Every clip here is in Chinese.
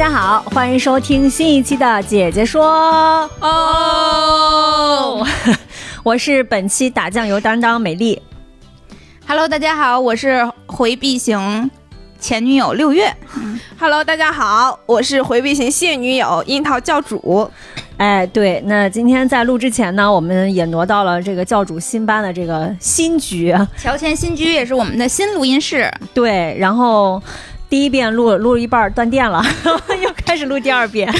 家好，欢迎收听新一期的《姐姐说》哦，我是本期打酱油担当美丽。Hello，大家好，我是回避型前女友六月。Hello，大家好，我是回避型现女友樱桃教主。哎，对，那今天在录之前呢，我们也挪到了这个教主新搬的这个新居，乔迁新居也是我们的新录音室。对，然后。第一遍录录了一半断电了，又开始录第二遍。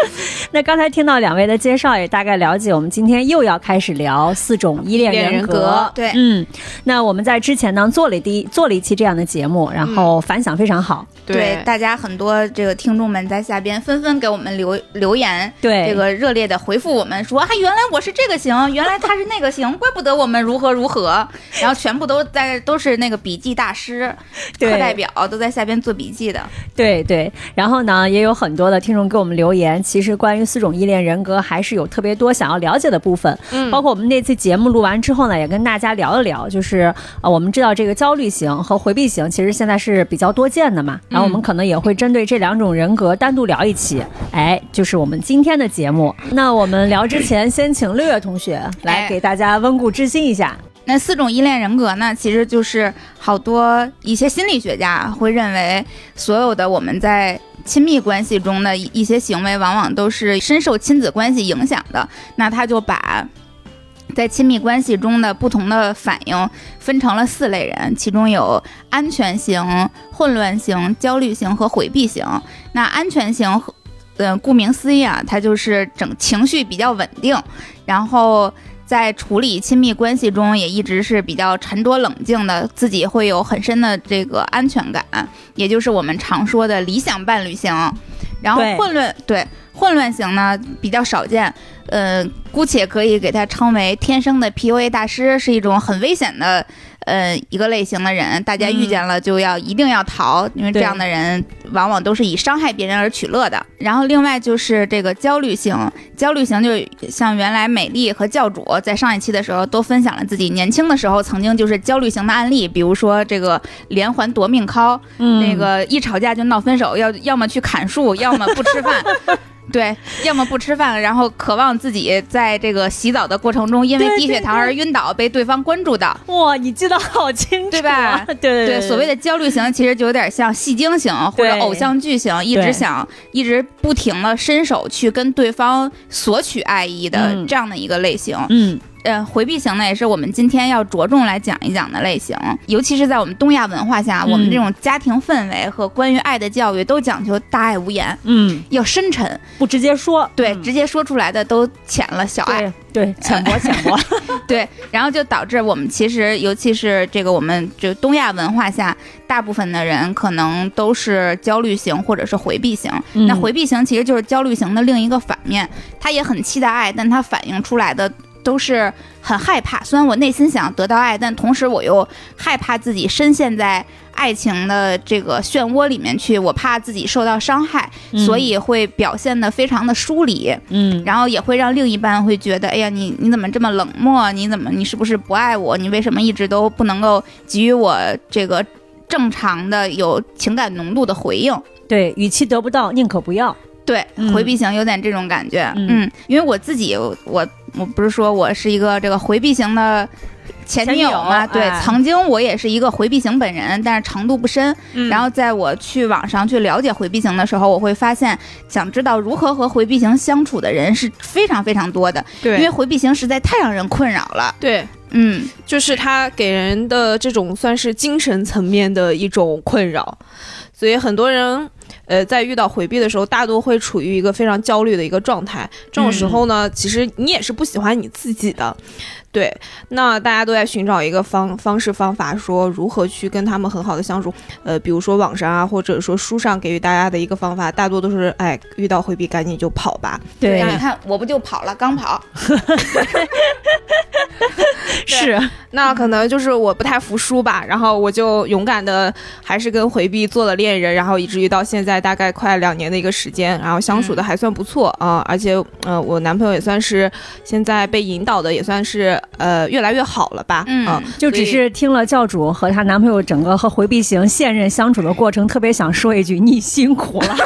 那刚才听到两位的介绍，也大概了解我们今天又要开始聊四种依恋人格。人格对，嗯，那我们在之前呢做了第一做了一期这样的节目，然后反响非常好。对，大家很多这个听众们在下边纷纷给我们留留言，对这个热烈的回复我们说啊，原来我是这个型，原来他是那个型，怪不得我们如何如何，然后全部都在都是那个笔记大师、课代表都在下边做笔记的。对对，然后呢，也有很多的听众给我们留言，其实关于四种依恋人格还是有特别多想要了解的部分。嗯包括我们那次节目录完之后呢，也跟大家聊了聊，就是啊，我们知道这个焦虑型和回避型其实现在是比较多见的嘛，然后我们可能也会针对这两种人格单独聊一期，哎，就是我们今天的节目。那我们聊之前，先请六月同学来哎给大家温故知新一下。那四种依恋人格呢，其实就是好多一些心理学家会认为，所有的我们在亲密关系中的一一些行为，往往都是深受亲子关系影响的。那他就把在亲密关系中的不同的反应分成了四类人，其中有安全型、混乱型、焦虑型和回避型。那安全型，嗯，顾名思义啊，它就是整情绪比较稳定，然后。在处理亲密关系中，也一直是比较沉着冷静的，自己会有很深的这个安全感，也就是我们常说的理想伴侣型。然后混乱对混乱型呢比较少见，呃，姑且可以给它称为天生的 PUA 大师，是一种很危险的呃一个类型的人，大家遇见了就要一定要逃，因为这样的人往往都是以伤害别人而取乐的。然后另外就是这个焦虑型，焦虑型就像原来美丽和教主在上一期的时候都分享了自己年轻的时候曾经就是焦虑型的案例，比如说这个连环夺命 call，、嗯那个一吵架就闹分手，要要么去砍树，要么不吃饭。对，要么不吃饭，然后渴望自己在这个洗澡的过程中因为低血糖而晕倒，被对方关注到。哇，你记得好清楚，对吧？对对对，所谓的焦虑型其实就有点像戏精型或者偶像剧型，一直想一直不停的伸手去跟对方索取爱意的嗯。这样的一个类型。嗯，呃，回避型呢，也是我们今天要着重来讲一讲的类型，尤其是在我们东亚文化下，嗯我们这种家庭氛围和关于爱的教育都讲究大爱无言，嗯，要深沉，不直接说，对，嗯直接说出来的都浅了小爱。对对，浅薄浅薄，对，然后就导致我们其实，尤其是这个我们就东亚文化下，大部分的人可能都是焦虑型或者是回避型。嗯那回避型其实就是焦虑型的另一个反面，他也很期待爱，但他反映出来的都是很害怕。虽然我内心想得到爱，但同时我又害怕自己深陷在爱情的这个漩涡里面去，我怕自己受到伤害，所以会表现得非常的疏离。嗯，然后也会让另一半会觉得，哎呀，你你怎么这么冷漠？你怎么你是不是不爱我？你为什么一直都不能够给予我这个正常的有情感浓度的回应？对，与其得不到，宁可不要。对嗯，回避型有点这种感觉，嗯。嗯，因为我自己，我我不是说我是一个这个回避型的前女友嘛，对曾经我也是一个回避型本人，但是程度不深。嗯。然后在我去网上去了解回避型的时候，我会发现，想知道如何和回避型相处的人是非常非常多的，对，因为回避型实在太让人困扰了。对，嗯，就是他给人的这种算是精神层面的一种困扰，所以很多人呃，在遇到回避的时候，大多会处于一个非常焦虑的一个状态。这种时候呢，其实你也是不喜欢你自己的。对，那大家都在寻找一个方方式方法，说如何去跟他们很好的相处。呃，比如说网上啊，或者说书上给予大家的一个方法，大多都是哎，遇到回避赶紧就跑吧。对，你看我不就跑了，刚跑。是，那可能就是我不太服输吧，然后我就勇敢的还是跟回避做了恋人，然后以至于到现在大概快两年的一个时间，然后相处的还算不错啊，而且呃，我男朋友也算是现在被引导的，也算是呃越来越好了吧，嗯，就只是听了教主和她男朋友整个和回避型现任相处的过程，特别想说一句你辛苦了，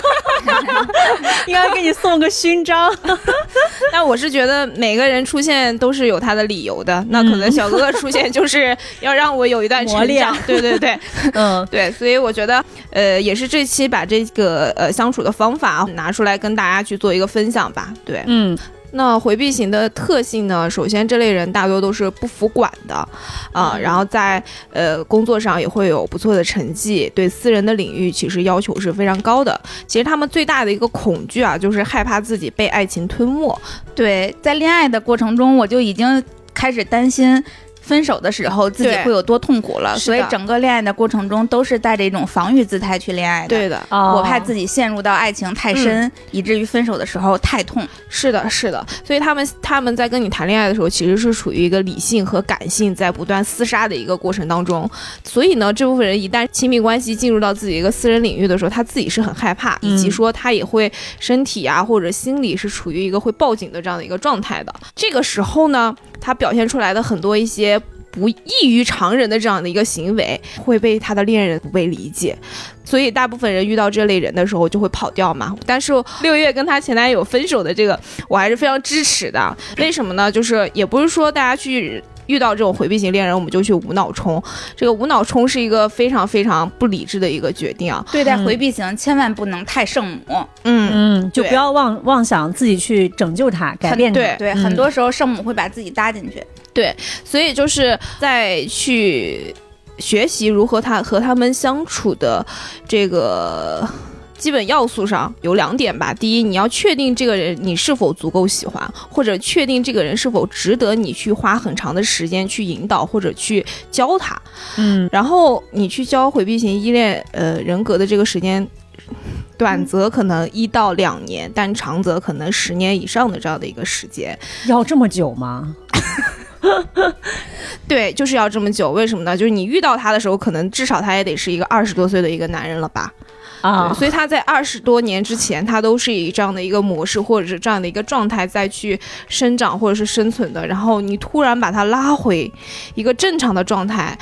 应该给你送个勋章。但我是觉得每个人出现都是有他的理由的，那可能小哥哥出现就是要让我有一段成长，对对对，嗯。对，所以我觉得呃也是这期把这个呃相处的方法拿出来跟大家去做一个分享吧，对，嗯。那回避型的特性呢？首先，这类人大多都是不服管的，啊，然后在呃工作上也会有不错的成绩，对私人的领域其实要求是非常高的。其实他们最大的一个恐惧啊，就是害怕自己被爱情吞没。对，在恋爱的过程中，我就已经开始担心。分手的时候自己会有多痛苦了，所以整个恋爱的过程中都是带着一种防御姿态去恋爱的。对的，我怕自己陷入到爱情太深，以至于分手的时候太痛。是的，是的。所以他们他们在跟你谈恋爱的时候，其实是处于一个理性和感性在不断厮杀的一个过程当中。所以呢，这部分人一旦亲密关系进入到自己一个私人领域的时候，他自己是很害怕，以及说他也会身体啊或者心理是处于一个会报警的这样的一个状态的。这个时候呢，他表现出来的很多一些。不异于常人的这样的一个行为，会被他的恋人不被理解，所以大部分人遇到这类人的时候就会跑掉嘛。但是六月跟她前男友分手的这个，我还是非常支持的。为什么呢？就是也不是说大家去遇到这种回避型恋人，我们就去无脑冲。这个无脑冲是一个非常非常不理智的一个决定啊。对待回避型，千万不能太圣母。嗯嗯，就不要妄妄想自己去拯救他、改变他。对对，很多时候圣母会把自己搭进去。对，所以就是在去学习如何他和他们相处的这个基本要素上有两点吧。第一，你要确定这个人你是否足够喜欢，或者确定这个人是否值得你去花很长的时间去引导或者去教他。嗯，然后你去教回避型依恋呃人格的这个时间。短则可能一到两年，但长则可能十年以上的这样的一个时间，要这么久吗？对，就是要这么久。为什么呢？就是你遇到他的时候，可能至少他也得是一个二十多岁的一个男人了吧？啊，所以他在二十多年之前，他都是以这样的一个模式或者是这样的一个状态再去生长或者是生存的。然后你突然把他拉回一个正常的状态。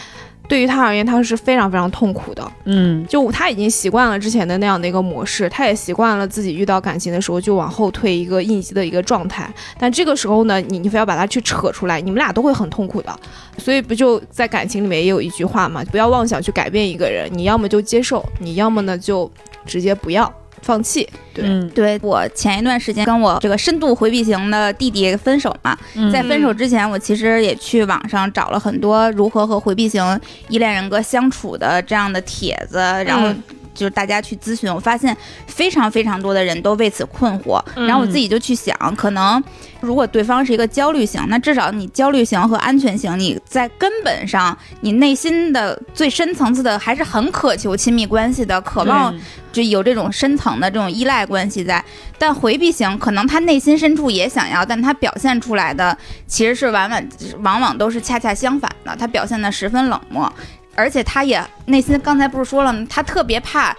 对于他而言，他是非常非常痛苦的。嗯，就他已经习惯了之前的那样的一个模式，他也习惯了自己遇到感情的时候就往后退一个应急的一个状态。但这个时候呢，你你非要把它去扯出来，你们俩都会很痛苦的。所以不就在感情里面也有一句话嘛，不要妄想去改变一个人，你要么就接受，你要么呢就直接不要。放弃，对。对，我前一段时间跟我这个深度回避型的弟弟分手嘛，在分手之前，我其实也去网上找了很多如何和回避型依恋人格相处的这样的帖子，然后。就是大家去咨询，我发现非常非常多的人都为此困惑，然后我自己就去想，可能如果对方是一个焦虑型，那至少你焦虑型和安全型，你在根本上，你内心的最深层次的还是很渴求亲密关系的，渴望就有这种深层的这种依赖关系在。但回避型可能他内心深处也想要，但他表现出来的其实是往往往往都是恰恰相反的，他表现的十分冷漠。而且他也内心刚才不是说了吗？他特别怕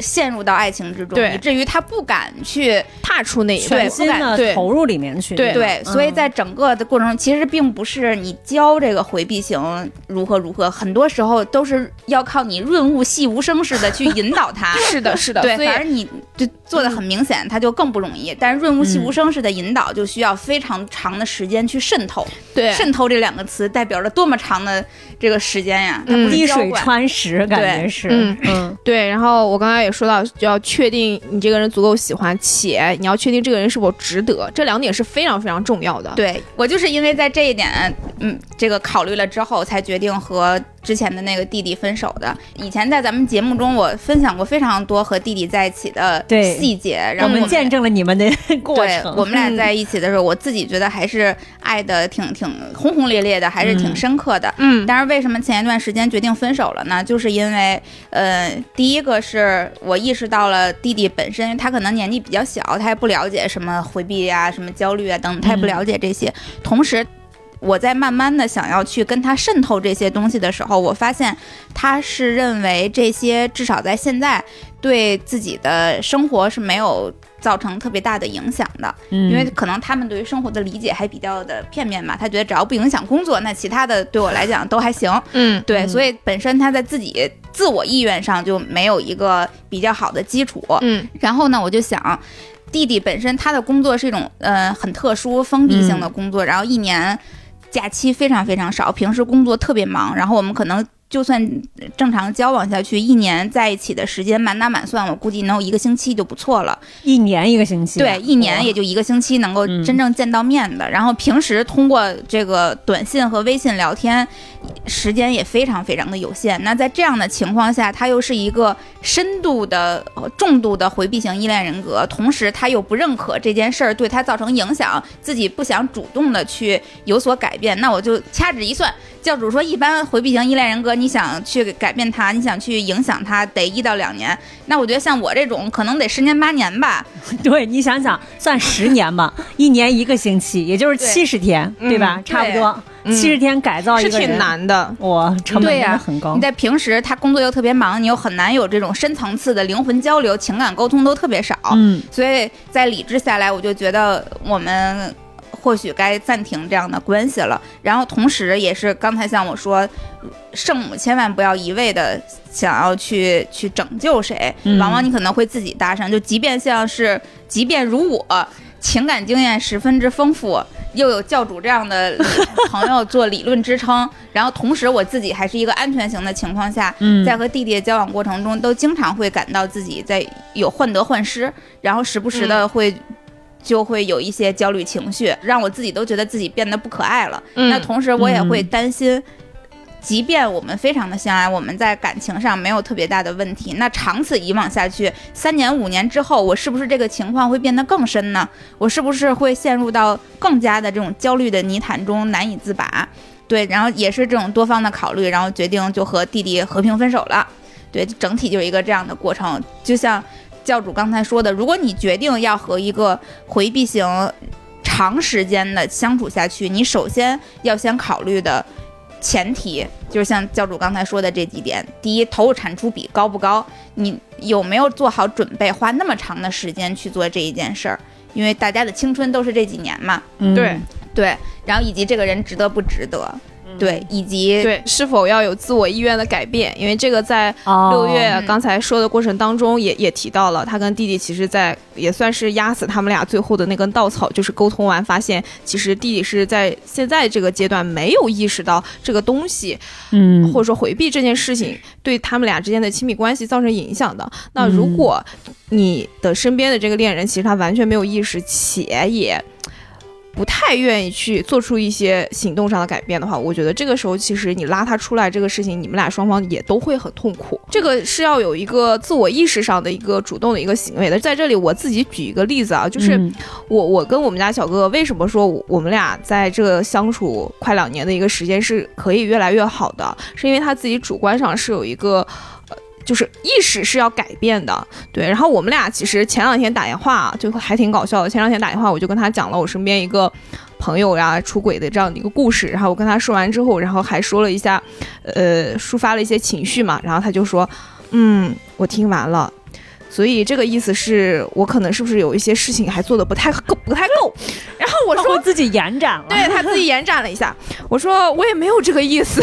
陷入到爱情之中，以至于他不敢去踏出那一步，全心的投入里面去。对对，所以在整个的过程中，其实并不是你教这个回避型如何如何，很多时候都是要靠你润物细无声似的去引导他。是的，是的。对，反正你就做的很明显，他就更不容易。但是润物细无声似的引导，就需要非常长的时间去渗透。对，渗透这两个词代表着多么长的这个时间呀！滴水穿石，感觉是。嗯嗯，对。然后我刚才也说到，就要确定你这个人足够喜欢，且你要确定这个人是否值得，这两点是非常非常重要的。对我就是因为在这一点，嗯，这个考虑了之后，才决定和之前的那个弟弟分手的。以前在咱们节目中，我分享过非常多和弟弟在一起的对细节，然我们见证了你们的 过程。对我们俩在一起的时候，我自己觉得还是爱的挺挺轰轰烈烈的，还是挺嗯深刻的。嗯但是为什么前一段时间决定分手了呢？就是因为，呃，第一个是我意识到了弟弟本身，他可能年纪比较小，他也不了解什么回避啊、什么焦虑啊等等，他也不了解这些。同时，我在慢慢的想要去跟他渗透这些东西的时候，我发现他是认为这些至少在现在对自己的生活是没有造成特别大的影响的。嗯因为可能他们对于生活的理解还比较的片面嘛，他觉得只要不影响工作，那其他的对我来讲都还行。嗯对，嗯所以本身他在自己自我意愿上就没有一个比较好的基础。嗯然后呢，我就想，弟弟本身他的工作是一种呃很特殊封闭性的工作，然后一年假期非常非常少，平时工作特别忙，然后我们可能。就算正常交往下去，一年在一起的时间满打满算，我估计能有一个星期就不错了。一年一个星期啊，对，一年也就一个星期能够嗯真正见到面的。然后平时通过这个短信和微信聊天，时间也非常非常的有限。那在这样的情况下，他又是一个深度的、呃重度的回避型依恋人格，同时他又不认可这件事儿对他造成影响，自己不想主动的去有所改变。那我就掐指一算，教主说，一般回避型依恋人格，你想去改变他，你想去影响他，得一到两年。那我觉得像我这种，可能得十年八年吧。对，你想想，算十年吧，一年一个星期，也就是七十天，嗯对吧？差不多嗯七十天改造一是个人，挺难的。哇，成本真的很高你。在平时他工作又特别忙，你又很难有这种深层次的灵魂交流、情感沟通都特别少。嗯所以在理智下来，我就觉得我们或许该暂停这样的关系了。然后同时，也是刚才像我说，圣母千万不要一味的想要去去拯救谁，嗯往往你可能会自己搭上。就即便像是，即便如我情感经验十分之丰富，又有教主这样的 朋友做理论支撑，然后同时我自己还是一个安全型的情况下，嗯，在和弟弟的交往过程中，都经常会感到自己在有患得患失，然后时不时的会。就会有一些焦虑情绪，让我自己都觉得自己变得不可爱了。嗯那同时，我也会嗯担心，即便我们非常的相爱，我们在感情上没有特别大的问题，那长此以往下去，三年五年之后，我是不是这个情况会变得更深呢？我是不是会陷入到更加的这种焦虑的泥潭中难以自拔？对，然后也是这种多方的考虑，然后决定就和弟弟和平分手了。对，整体就是一个这样的过程。就像教主刚才说的，如果你决定要和一个回避型长时间的相处下去，你首先要先考虑的前提就是像教主刚才说的这几点：第一，投入产出比高不高？你有没有做好准备，花那么长的时间去做这一件事儿？因为大家的青春都是这几年嘛，嗯对对。然后以及这个人值得不值得，对，以及对，是否要有自我意愿的改变？因为这个在哦六月嗯刚才说的过程当中也也提到了，他跟弟弟其实在也算是压死他们俩最后的那根稻草，就是沟通完发现，其实弟弟是在现在这个阶段没有意识到这个东西，嗯，或者说回避这件事情对他们俩之间的亲密关系造成影响的。那如嗯果你的身边的这个恋人其实他完全没有意识，且也不太愿意去做出一些行动上的改变的话，我觉得这个时候其实你拉他出来这个事情，你们俩双方也都会很痛苦。这个是要有一个自我意识上的一个主动的一个行为的。在这里，我自己举一个例子啊，就是嗯我我跟我们家小哥哥为什么说我我们俩在这个相处快两年的一个时间是可以越来越好的，是因为他自己主观上是有一个。就是意识是要改变的，对。然后我们俩其实前两天打电话就还挺搞笑的。前两天打电话，我就跟他讲了我身边一个朋友呀出轨的这样的一个故事。然后我跟他说完之后，然后还说了一下，呃，抒发了一些情绪嘛。然后他就说，嗯，我听完了。所以这个意思是我可能是不是有一些事情还做的不太够，不太够。然后我说我自己延展了，对他自己延展了一下。我说我也没有这个意思。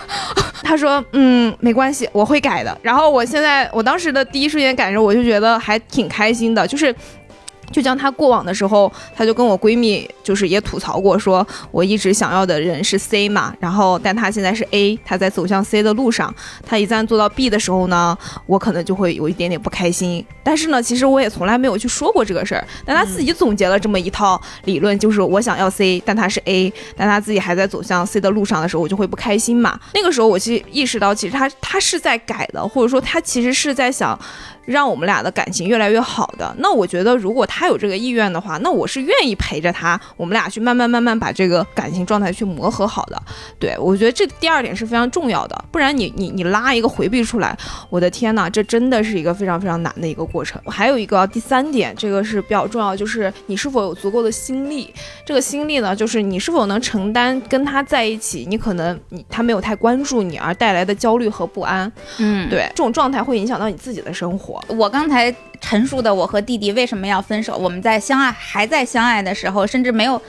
他说嗯，没关系，我会改的。然后我现在我当时的第一瞬间感受，我就觉得还挺开心的，就是。就像她过往的时候，她就跟我闺蜜就是也吐槽过，说我一直想要的人是 C 嘛，然后但她现在是 A，她在走向 C 的路上，她一旦做到 B 的时候呢，我可能就会有一点点不开心。但是呢，其实我也从来没有去说过这个事儿，但她自己总结了这么一套理论，就是我想要 C，但她是 A，但她自己还在走向 C 的路上的时候，我就会不开心嘛。那个时候我其实意识到，其实她她是在改的，或者说她其实是在想。让我们俩的感情越来越好的，那我觉得如果他有这个意愿的话，那我是愿意陪着他，我们俩去慢慢慢慢把这个感情状态去磨合好的。对我觉得这第二点是非常重要的，不然你你你拉一个回避出来，我的天呐，这真的是一个非常非常难的一个过程。还有一个第三点，这个是比较重要，就是你是否有足够的心力。这个心力呢，就是你是否能承担跟他在一起，你可能你他没有太关注你而带来的焦虑和不安。嗯，对，这种状态会影响到你自己的生活。我刚才陈述的我和弟弟为什么要分手，我们在相爱还在相爱的时候，甚至没有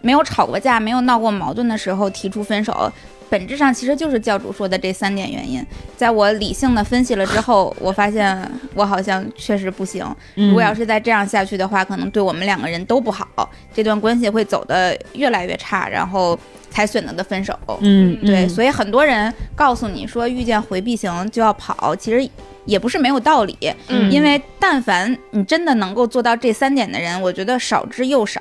没有吵过架、没有闹过矛盾的时候提出分手，本质上其实就是教主说的这三点原因。在我理性的分析了之后，我发现我好像确实不行。如果要是再这样下去的话，可能对我们两个人都不好，这段关系会走得越来越差，然后才选择的分手。嗯，对，嗯所以很多人告诉你说遇见回避型就要跑，其实也不是没有道理。嗯因为但凡你真的能够做到这三点的人，我觉得少之又少。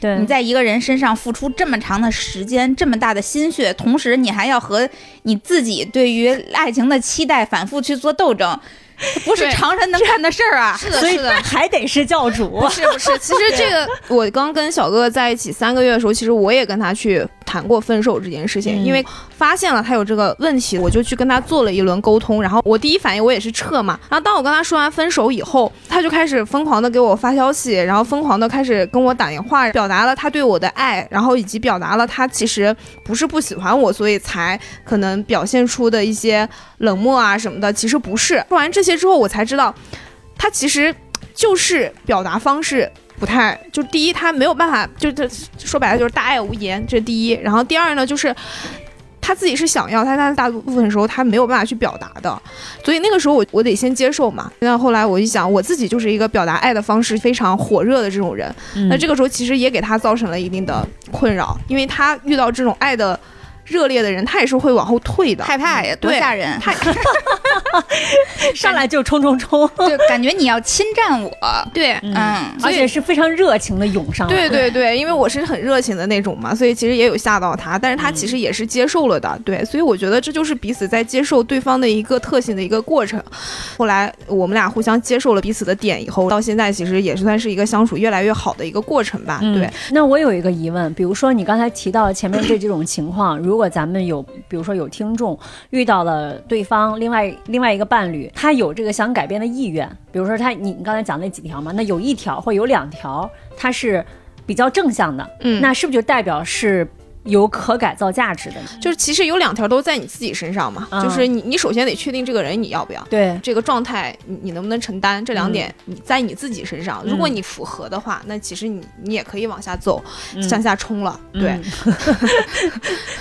对，你在一个人身上付出这么长的时间、这么大的心血，同时你还要和你自己对于爱情的期待反复去做斗争，不是常人能干的事儿啊！是的，是的。还得是教主不。是不是，其实这个我刚跟小哥哥在一起三个月的时候，其实我也跟他去谈过分手这件事情，嗯因为发现了他有这个问题，我就去跟他做了一轮沟通。然后我第一反应我也是撤嘛。然后当我跟他说完分手以后，他就开始疯狂的给我发消息，然后疯狂的开始跟我打电话，表达了他对我的爱，然后以及表达了他其实不是不喜欢我，所以才可能表现出的一些冷漠啊什么的，其实不是。说完这些之后，我才知道，他其实就是表达方式不太，就第一他没有办法，就这说白了就是大爱无言，这第一。然后第二呢，就是他自己是想要，但他大部分时候他没有办法去表达的，所以那个时候我我得先接受嘛。那后来我一想，我自己就是一个表达爱的方式非常火热的这种人，那这个时候其实也给他造成了一定的困扰，因为他遇到这种爱的热烈的人，他也是会往后退的。害怕呀，多吓人！他 上来就冲冲冲，就感觉你要侵占我。对，嗯，而且是非常热情的涌上来。对对对，因为我是很热情的那种嘛，所以其实也有吓到他，但是他其实也是接受了的，对，所以我觉得这就是彼此在接受对方的一个特性的一个过程。后来我们俩互相接受了彼此的点以后，到现在其实也算是一个相处越来越好的一个过程吧，嗯对。那我有一个疑问，比如说你刚才提到前面这几种情况，如果咱们有，比如说有听众遇到了对方另外另外一个伴侣，他有这个想改变的意愿，比如说他你你刚才讲那几条嘛，那有一条或有两条他是比较正向的，嗯。那是不是就代表是有可改造价值的呢？就是其实有两条都在你自己身上嘛，嗯就是你你首先得确定这个人你要不要。对，这个状态你你能不能承担？这两点你在你自己身上，如果嗯你符合的话，那其实你你也可以往下走，嗯向下冲了。对，嗯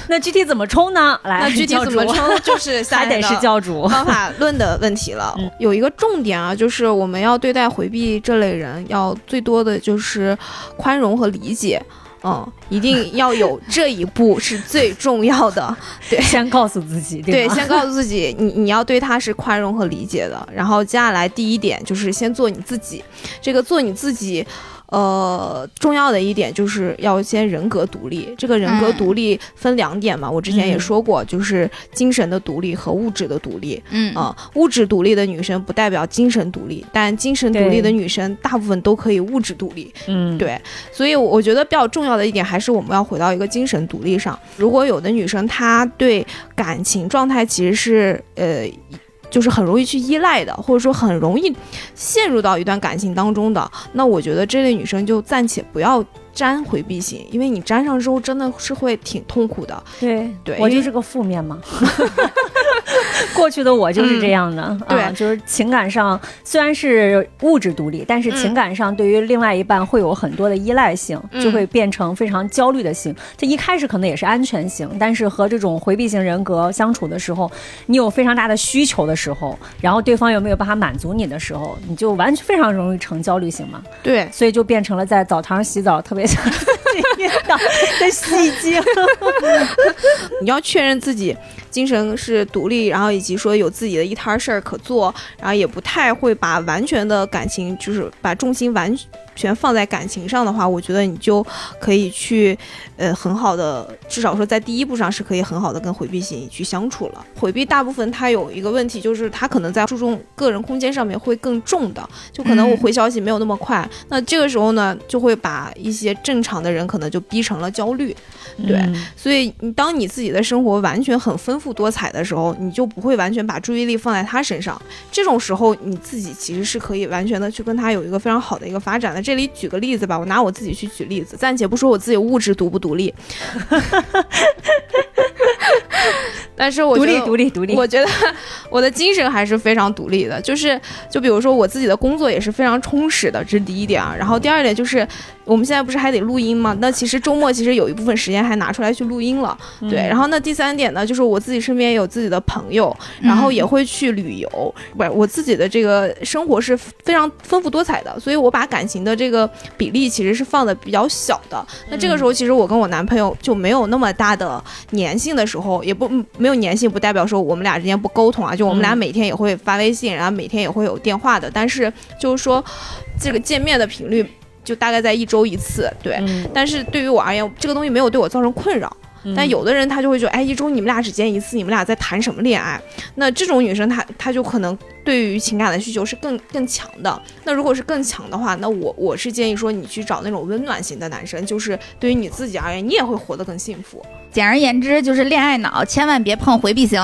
那具体怎么冲呢？来，那具体怎么冲 就是下还得是教主。方法论的问题了。嗯有一个重点啊，就是我们要对待回避这类人，要最多的就是宽容和理解。嗯，一定要有这一步是最重要的。对先告诉自己，对，吧？先告诉自己，你你要对他是宽容和理解的。然后接下来第一点就是先做你自己，这个做你自己。呃，重要的一点就是要先人格独立。这个人格嗯独立分两点嘛，我之前也嗯说过，就是精神的独立和物质的独立。嗯啊、物质独立的女生不代表精神独立，但精神独立的女生大部分都可以物质独立。嗯，对，所以我觉得比较重要的一点还是我们要回到一个精神独立上。如果有的女生她对感情状态其实是呃。就是很容易去依赖的，或者说很容易陷入到一段感情当中的，那我觉得这类女生就暂且不要沾回避型，因为你粘上之后真的是会挺痛苦的。对对我就是个负面嘛。过去的我就是这样的，对啊就是情感上虽然是物质独立，但是情感上对于另外一半会有很多的依赖性，嗯就会变成非常焦虑的型。他一开始可能也是安全型，但是和这种回避型人格相处的时候，你有非常大的需求的时候，然后对方又没有办法满足你的时候，你就完全非常容易成焦虑型嘛。对，所以就变成了在澡堂洗澡特别想晕倒的戏精。你要确认自己精神是独立，然后以及说有自己的一摊事儿可做，然后也不太会把完全的感情，就是把重心完全放在感情上的话，我觉得你就可以去，呃，很好的，至少说在第一步上是可以很好的跟回避型去相处了。回避大部分它有一个问题，就是它可能在注重个人空间上面会更重的，就可能我回消息没有那么快，那这个时候呢，就会把一些正常的人可能就逼成了焦虑。对嗯所以你当你自己的生活完全很丰富多彩的时候，你就不会完全把注意力放在他身上。这种时候，你自己其实是可以完全的去跟他有一个非常好的一个发展的。这里举个例子吧，我拿我自己去举例子，暂且不说我自己物质独不独立，但是我独立觉得独立独立。我觉得我的精神还是非常独立的，就是就比如说我自己的工作也是非常充实的，这是第一点啊。然后第二点就是我们现在不是还得录音吗？那其实周末其实有一部分时间还拿出来去录音了，对。然后那第三点呢，就是我自己身边也有自己的朋友，然后也会去旅游，不是我自己的这个生活是非常丰富多彩的，所以我把感情的这个比例其实是放的比较小的。那这个时候其实我跟我男朋友就没有那么大的粘性的时候，也不没有粘性，不代表说我们俩之间不沟通啊，就我们俩嗯每天也会发微信，然后每天也会有电话的，但是就是说这个见面的频率就大概在一周一次，对。嗯，但是对于我而言，这个东西没有对我造成困扰。但有的人他就会觉得，哎，一周你们俩只见一次，你们俩在谈什么恋爱？那这种女生她她就可能对于情感的需求是更更强的。那如果是更强的话，那我我是建议说你去找那种温暖型的男生，就是对于你自己而言，你也会活得更幸福。简而言之，就是恋爱脑，千万别碰回避型，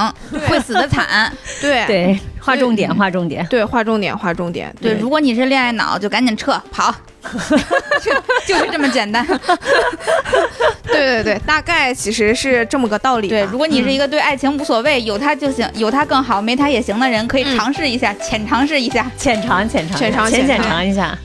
会死的惨。对对，划重点，划重点。对，划重点，划重点。对，如果你是恋爱脑，就赶紧撤跑，就就是这么简单。对对对，大概其实是这么个道理。对，如果你是一个对爱情无所谓，有他就行，有他更好，没他也行的人，可以嗯尝试一下，浅尝试一下。浅尝浅尝，浅尝浅尝一下。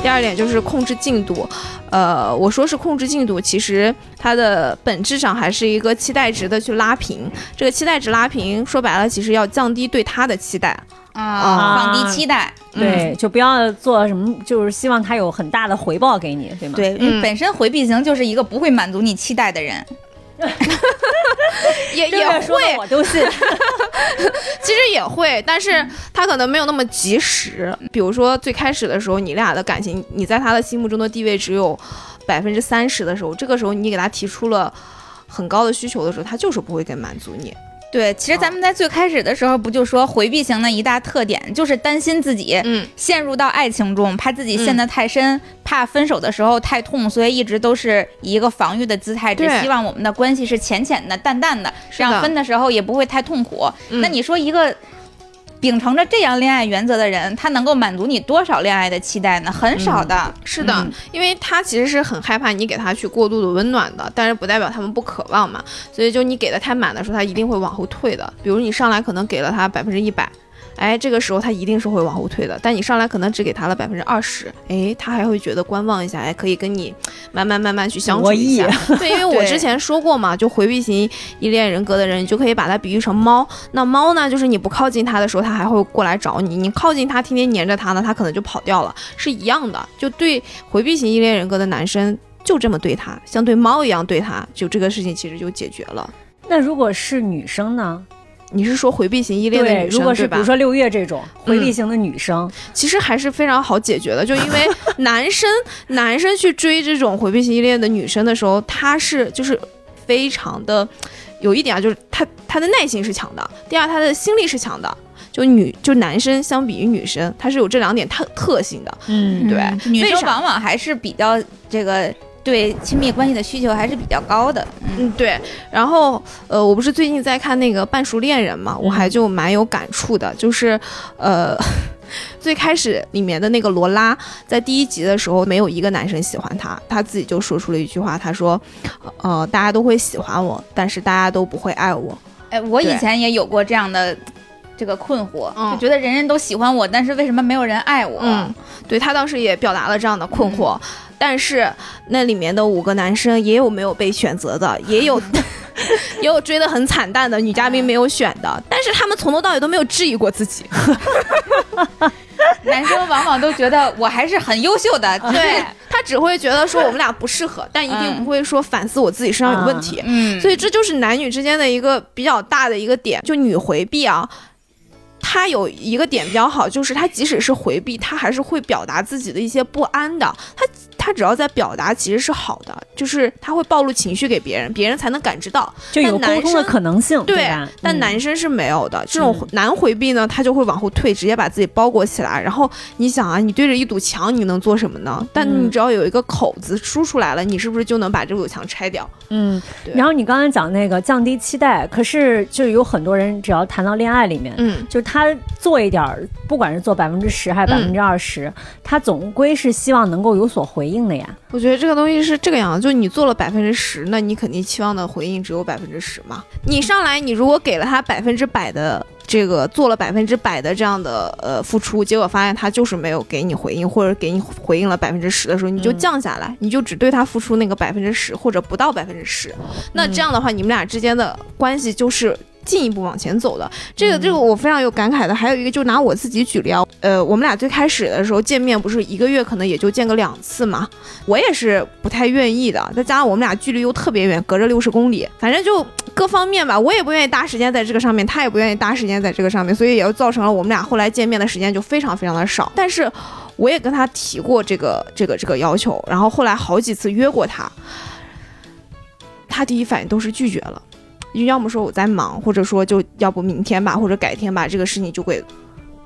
第二点就是控制进度，呃，我说是控制进度，其实它的本质上还是一个期待值的去拉平。这个期待值拉平，说白了，其实要降低对他的期待。啊，放低期待。对，就不要做什么，就是希望他有很大的回报给你，对吗？，对，嗯本身回避型就是一个不会满足你期待的人。也也会，我都信。其实也会，但是他可能没有那么及时。比如说最开始的时候，你俩的感情，你在他的心目中的地位只有百分之三十的时候，这个时候你给他提出了很高的需求的时候，他就是不会给满足你。对，其实咱们在最开始的时候不就说回避型的一大特点就是担心自己嗯，陷入到爱情中，怕自己陷得太深，怕分手的时候太痛，所以一直都是以一个防御的姿态，只希望我们的关系是浅浅的、淡淡的，这样分的时候也不会太痛苦。嗯。那你说一个秉承着这样恋爱原则的人，他能够满足你多少恋爱的期待呢？很少的。是的，嗯因为他其实是很害怕你给他去过度的温暖的，但是不代表他们不渴望嘛。所以就你给的太满的时候，他一定会往后退的。比如你上来可能给了他百分之一百。哎，这个时候他一定是会往后退的，但你上来可能只给他了百分之二十，哎，他还会觉得观望一下，哎，可以跟你慢慢慢慢去相处一下。对，因为我之前说过嘛，就回避型依恋人格的人，你就可以把它比喻成猫。那猫呢，就是你不靠近它的时候，它还会过来找你；你靠近它，天天黏着它呢，它可能就跑掉了，是一样的。就对回避型依恋人格的男生，就这么对他，像对猫一样对他，就这个事情其实就解决了。那如果是女生呢？你是说回避型依恋的，女生，如果是对吧比如说六月这种回避型的女生，其实还是非常好解决的，就因为 男生男生去追这种回避型依恋的女生的时候，他是就是非常的有一点啊，就是他他的耐心是强的，第二他的心力是强的。就女就男生相比于女生，他是有这两点特特性的。嗯对嗯女生往往还是比较这个。对亲密关系的需求还是比较高的。嗯，嗯，对。然后，呃，我不是最近在看那个《半熟恋人》嘛，我还就蛮有感触的，就是，呃。最开始里面的那个罗拉，在第一集的时候，没有一个男生喜欢她，她自己就说出了一句话，她说：“呃，大家都会喜欢我，但是大家都不会爱我。哎，我以前也有过这样的这个困惑，嗯就觉得人人都喜欢我，但是为什么没有人爱我？嗯，对他当时也表达了这样的困惑，但是那里面的五个男生也有没有被选择的，也有 也有追得很惨淡的女嘉宾没有选的，但是他们从头到尾都没有质疑过自己。男生往往都觉得我还是很优秀的，对他只会觉得说我们俩不适合，但一定嗯不会说反思我自己身上有问题。嗯，所以这就是男女之间的一个比较大的一个点，就女回避啊。他有一个点比较好，就是他即使是回避，他还是会表达自己的一些不安的。他她只要在表达，其实是好的，就是他会暴露情绪给别人，别人才能感知到。就有沟通的可能性，对吧？但嗯男生是没有的，这种嗯男回避呢，他就会往后退，直接把自己包裹起来。然后你想啊，你对着一堵墙，你能做什么呢？但嗯你只要有一个口子输出来了，你是不是就能把这堵墙拆掉？嗯，然后你刚才讲那个降低期待，可是就有很多人只要谈到恋爱里面，嗯，就是他做一点儿，不管是做百分之十还是百分之二十，他总归是希望能够有所回应的呀。我觉得这个东西是这个样子，就你做了百分之十，那你肯定期望的回应只有百分之十嘛。你上来，你如果给了他百分之百的这个做了百分之百的这样的呃付出，结果发现他就是没有给你回应，或者给你回应了百分之十的时候，你就嗯降下来，你就只对他付出那个百分之十或者不到百分之十。那这样的话，你们俩之间的关系就是。进一步往前走的，这个这个我非常有感慨的。还有一个，就拿我自己举例啊，呃，我们俩最开始的时候见面，不是一个月可能也就见个两次嘛，我也是不太愿意的，再加上我们俩距离又特别远，隔着六十公里，反正就各方面吧，我也不愿意搭时间在这个上面，他也不愿意搭时间在这个上面，所以也就造成了我们俩后来见面的时间就非常非常的少。但是我也跟他提过这个这个这个要求，然后后来好几次约过他，他第一反应都是拒绝了，就要么说我在忙，或者说就要不明天吧，或者改天吧，这个事情就会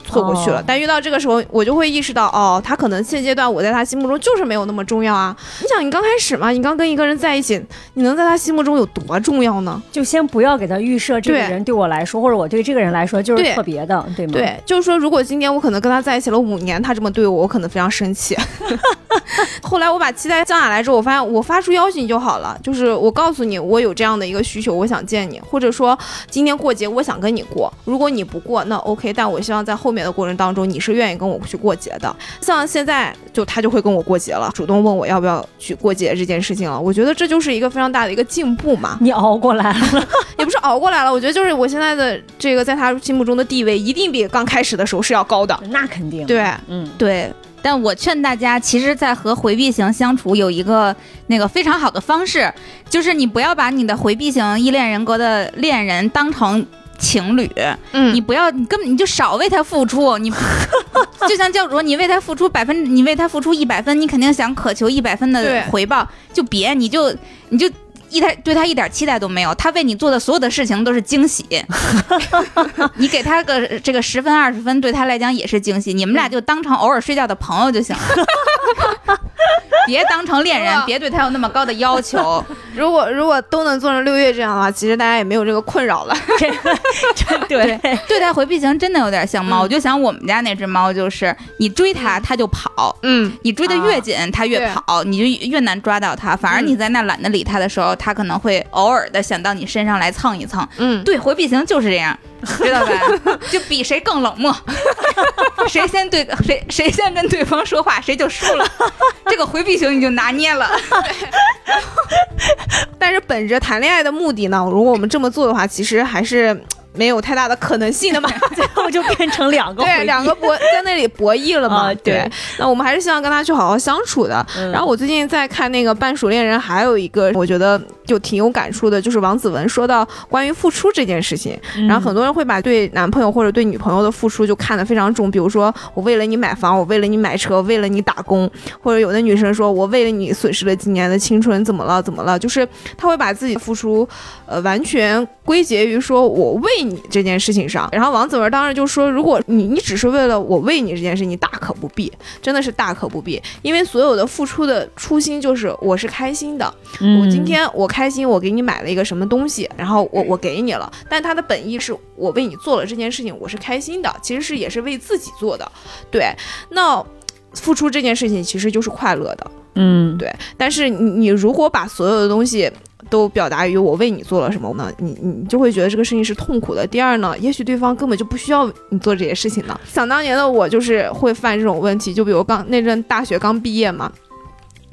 错过去了。哦但遇到这个时候，我就会意识到，哦，他可能现阶段我在他心目中就是没有那么重要啊。你想，你刚开始嘛，你刚跟一个人在一起，你能在他心目中有多重要呢？就先不要给他预设这个人对我来说，或者我对这个人来说就是特别的，对吗？，对，就是说，如果今天我可能跟他在一起了五年，他这么对我，我可能非常生气。后来我把期待降下来之后，我发现我发出邀请就好了，就是我告诉你我有这样的一个需求，我想见你，或者说今天过节我想跟你过，如果你不过那 OK，但我希望在后面的过程当中你是愿意跟我去过节的。像现在就他就会跟我过节了，主动问我要不要去过节这件事情了，我觉得这就是一个非常大的一个进步嘛。你熬过来了，也不是熬过来了，我觉得就是我现在的这个在他心目中的地位一定比刚开始的时候是要高的。那肯定。对，嗯，对。但我劝大家，其实，在和回避型相处有一个那个非常好的方式，就是你不要把你的回避型依恋人格的恋人当成情侣，嗯你不要，你根本你就少为他付出，你 就像教主说，你为他付出百分，你为他付出一百分，你肯定想渴求一百分的回报，就别，你就你就。一点对他一点期待都没有，他为你做的所有的事情都是惊喜。你给他个这个十分二十分，对他来讲也是惊喜。你们俩就当成偶尔睡觉的朋友就行了，别当成恋人，别对他有那么高的要求。如果如果都能做成六月这样的话，其实大家也没有这个困扰了。对对待回避型真的有点像猫，我就想我们家那只猫就是，你追它它就跑，嗯，你追的越紧它越对跑，你就越难抓到它。反而你在那懒得理它的时候，它可能会偶尔的想到你身上来蹭一蹭。嗯，对，回避型就是这样，知道吧？就比谁更冷漠，谁先对谁谁先跟对方说话，谁就输了。这个回避型你就拿捏了。但是本着谈恋爱的目的呢，如果我们这么做的话，其实还是没有太大的可能性的嘛。最后就变成两个回对，两个博在那里博弈了嘛。啊对那我们还是希望跟他去好好相处的。嗯然后我最近在看那个《半熟恋人》，还有一个我觉得就挺有感触的，就是王子文说到关于付出这件事情。嗯然后很多人会把对男朋友或者对女朋友的付出就看得非常重，比如说我为了你买房，我为了你买车，为了你打工，或者有的女生说我为了你损失了几年的青春，怎么了怎么了？就是她会把自己的付出，呃，完全归结于说我为喂你这件事情上。然后王子文当时就说，如果你你只是为了我喂你这件事，你大可不必，真的是大可不必，因为所有的付出的初心就是我是开心的，嗯。我今天我开心，我给你买了一个什么东西，然后我我给你了，但他的本意是我为你做了这件事情，我是开心的，其实是也是为自己做的，对，那付出这件事情其实就是快乐的，嗯，对，但是你你如果把所有的东西都表达于我为你做了什么呢？你你就会觉得这个事情是痛苦的。第二呢，也许对方根本就不需要你做这些事情呢。想当年的我就是会犯这种问题，就比如刚那阵大学刚毕业嘛。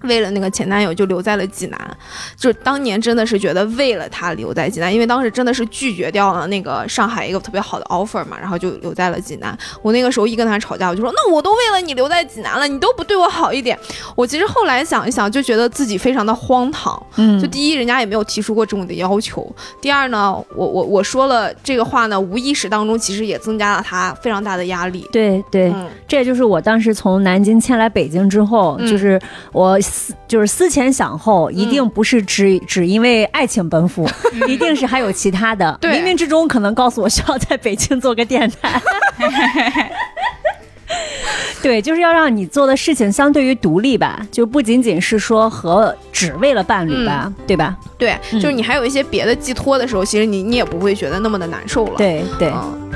为了那个前男友就留在了济南，就当年真的是觉得为了他留在济南，因为当时真的是拒绝掉了那个上海一个特别好的 offer 嘛，然后就留在了济南。我那个时候一跟他吵架，我就说那我都为了你留在济南了，你都不对我好一点。我其实后来想一想，就觉得自己非常的荒唐。嗯，就第一，人家也没有提出过这种的要求；第二呢，我我我说了这个话呢，无意识当中其实也增加了他非常大的压力。对对，嗯，这也就是我当时从南京迁来北京之后，嗯就是我思就是思前想后，一定不是只只因为爱情奔赴，一定是还有其他的。对冥冥之中可能告诉我需要在北京做个电台。对，就是要让你做的事情相对于独立吧，就不仅仅是说和只为了伴侣吧，对吧？对，嗯就是你还有一些别的寄托的时候，其实你你也不会觉得那么的难受了。，对对，嗯。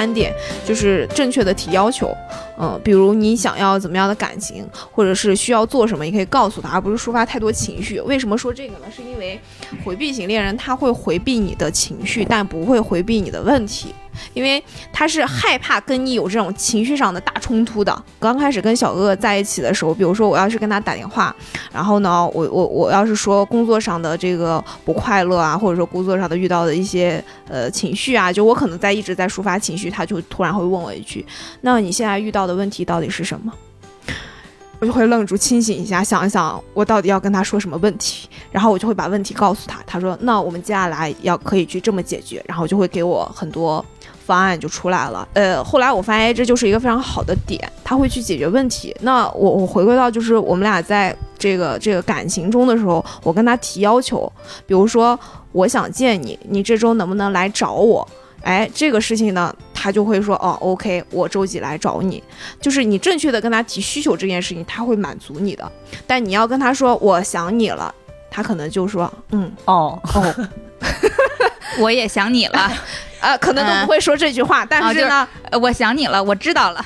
三点就是正确的提要求，嗯，比如你想要怎么样的感情，或者是需要做什么，你可以告诉他，而不是抒发太多情绪。为什么说这个呢？是因为回避型恋人他会回避你的情绪，但不会回避你的问题。因为他是害怕跟你有这种情绪上的大冲突的。刚开始跟小哥哥在一起的时候，比如说我要是跟他打电话，然后呢，我我我要是说工作上的这个不快乐啊，或者说工作上的遇到的一些呃情绪啊，就我可能在一直在抒发情绪，他就突然会问我一句：“那你现在遇到的问题到底是什么？”我就会愣住，清醒一下，想一想我到底要跟他说什么问题，然后我就会把问题告诉他。他说：“那我们接下来要可以去这么解决。”然后就会给我很多方案就出来了。呃，后来我发现这就是一个非常好的点，他会去解决问题。那我我回归到就是我们俩在这个这个感情中的时候，我跟他提要求，比如说我想见你，你这周能不能来找我？哎，这个事情呢，他就会说哦，OK，我周几来找你。就是你正确的跟他提需求这件事情，他会满足你的。但你要跟他说我想你了，他可能就说嗯哦，哦，我也想你了，呃，可能都不会说这句话，但是呢，呃我想你了，我知道了。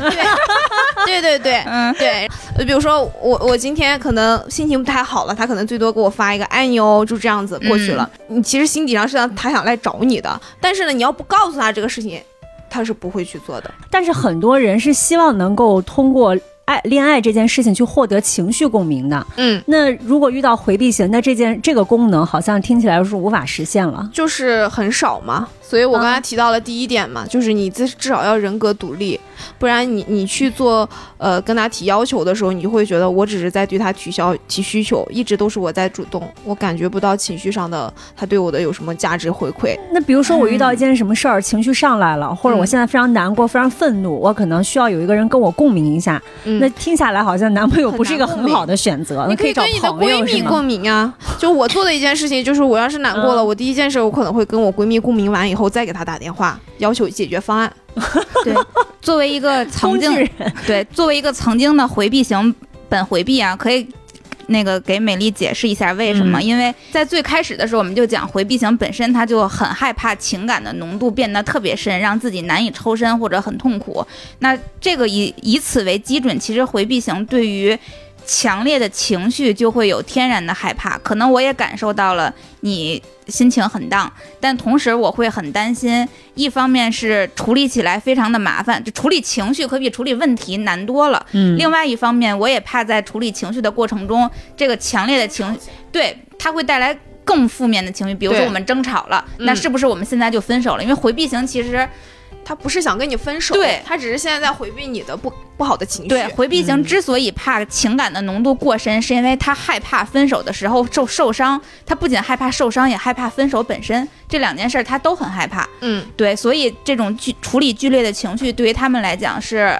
对对 对。嗯，对，呃比如说我我今天可能心情不太好了，他可能最多给我发一个爱你哦，就这样子过去了。你其实心底上是想他想来找你的，但是呢，你要不告诉他这个事情，他是不会去做的。但是很多人是希望能够通过爱恋爱这件事情去获得情绪共鸣的。嗯，那如果遇到回避型，那这件这个功能好像听起来是无法实现了。就是很少嘛。所以我刚才提到了第一点嘛，就是你至至少要人格独立，不然你你去做呃跟他提要求的时候，你就会觉得我只是在对他取消提需求，一直都是我在主动，我感觉不到情绪上的他对我的有什么价值回馈。那比如说我遇到一件什么事儿，情绪上来了，或者我现在非常难过、非常愤怒，我可能需要有一个人跟我共鸣一下。嗯那听下来好像男朋友不是一个很好的选择，你可以找你的朋友闺蜜？共鸣啊。就我做的一件事情，就是我要是难过了，嗯我第一件事我可能会跟我闺蜜共鸣完以后，再给他打电话，要求解决方案。对，作为一个曾经 人，对，作为一个曾经的回避型本回避啊，可以。那个给美丽解释一下为什么？嗯因为在最开始的时候，我们就讲回避型本身他就很害怕情感的浓度变得特别深，让自己难以抽身或者很痛苦。那这个以以此为基准，其实回避型对于强烈的情绪就会有天然的害怕。可能我也感受到了你心情很荡，但同时我会很担心，一方面是处理起来非常的麻烦，就处理情绪可比处理问题难多了。嗯另外一方面，我也怕在处理情绪的过程中，这个强烈的情，对它会带来更负面的情绪。比如说我们争吵了，嗯那是不是我们现在就分手了？因为回避型其实。他不是想跟你分手，对他只是现在在回避你的不不好的情绪。对，回避型嗯之所以怕情感的浓度过深，是因为他害怕分手的时候受受伤。他不仅害怕受伤，也害怕分手本身。这两件事儿他都很害怕。嗯，对，所以这种剧处理剧烈的情绪，对于他们来讲是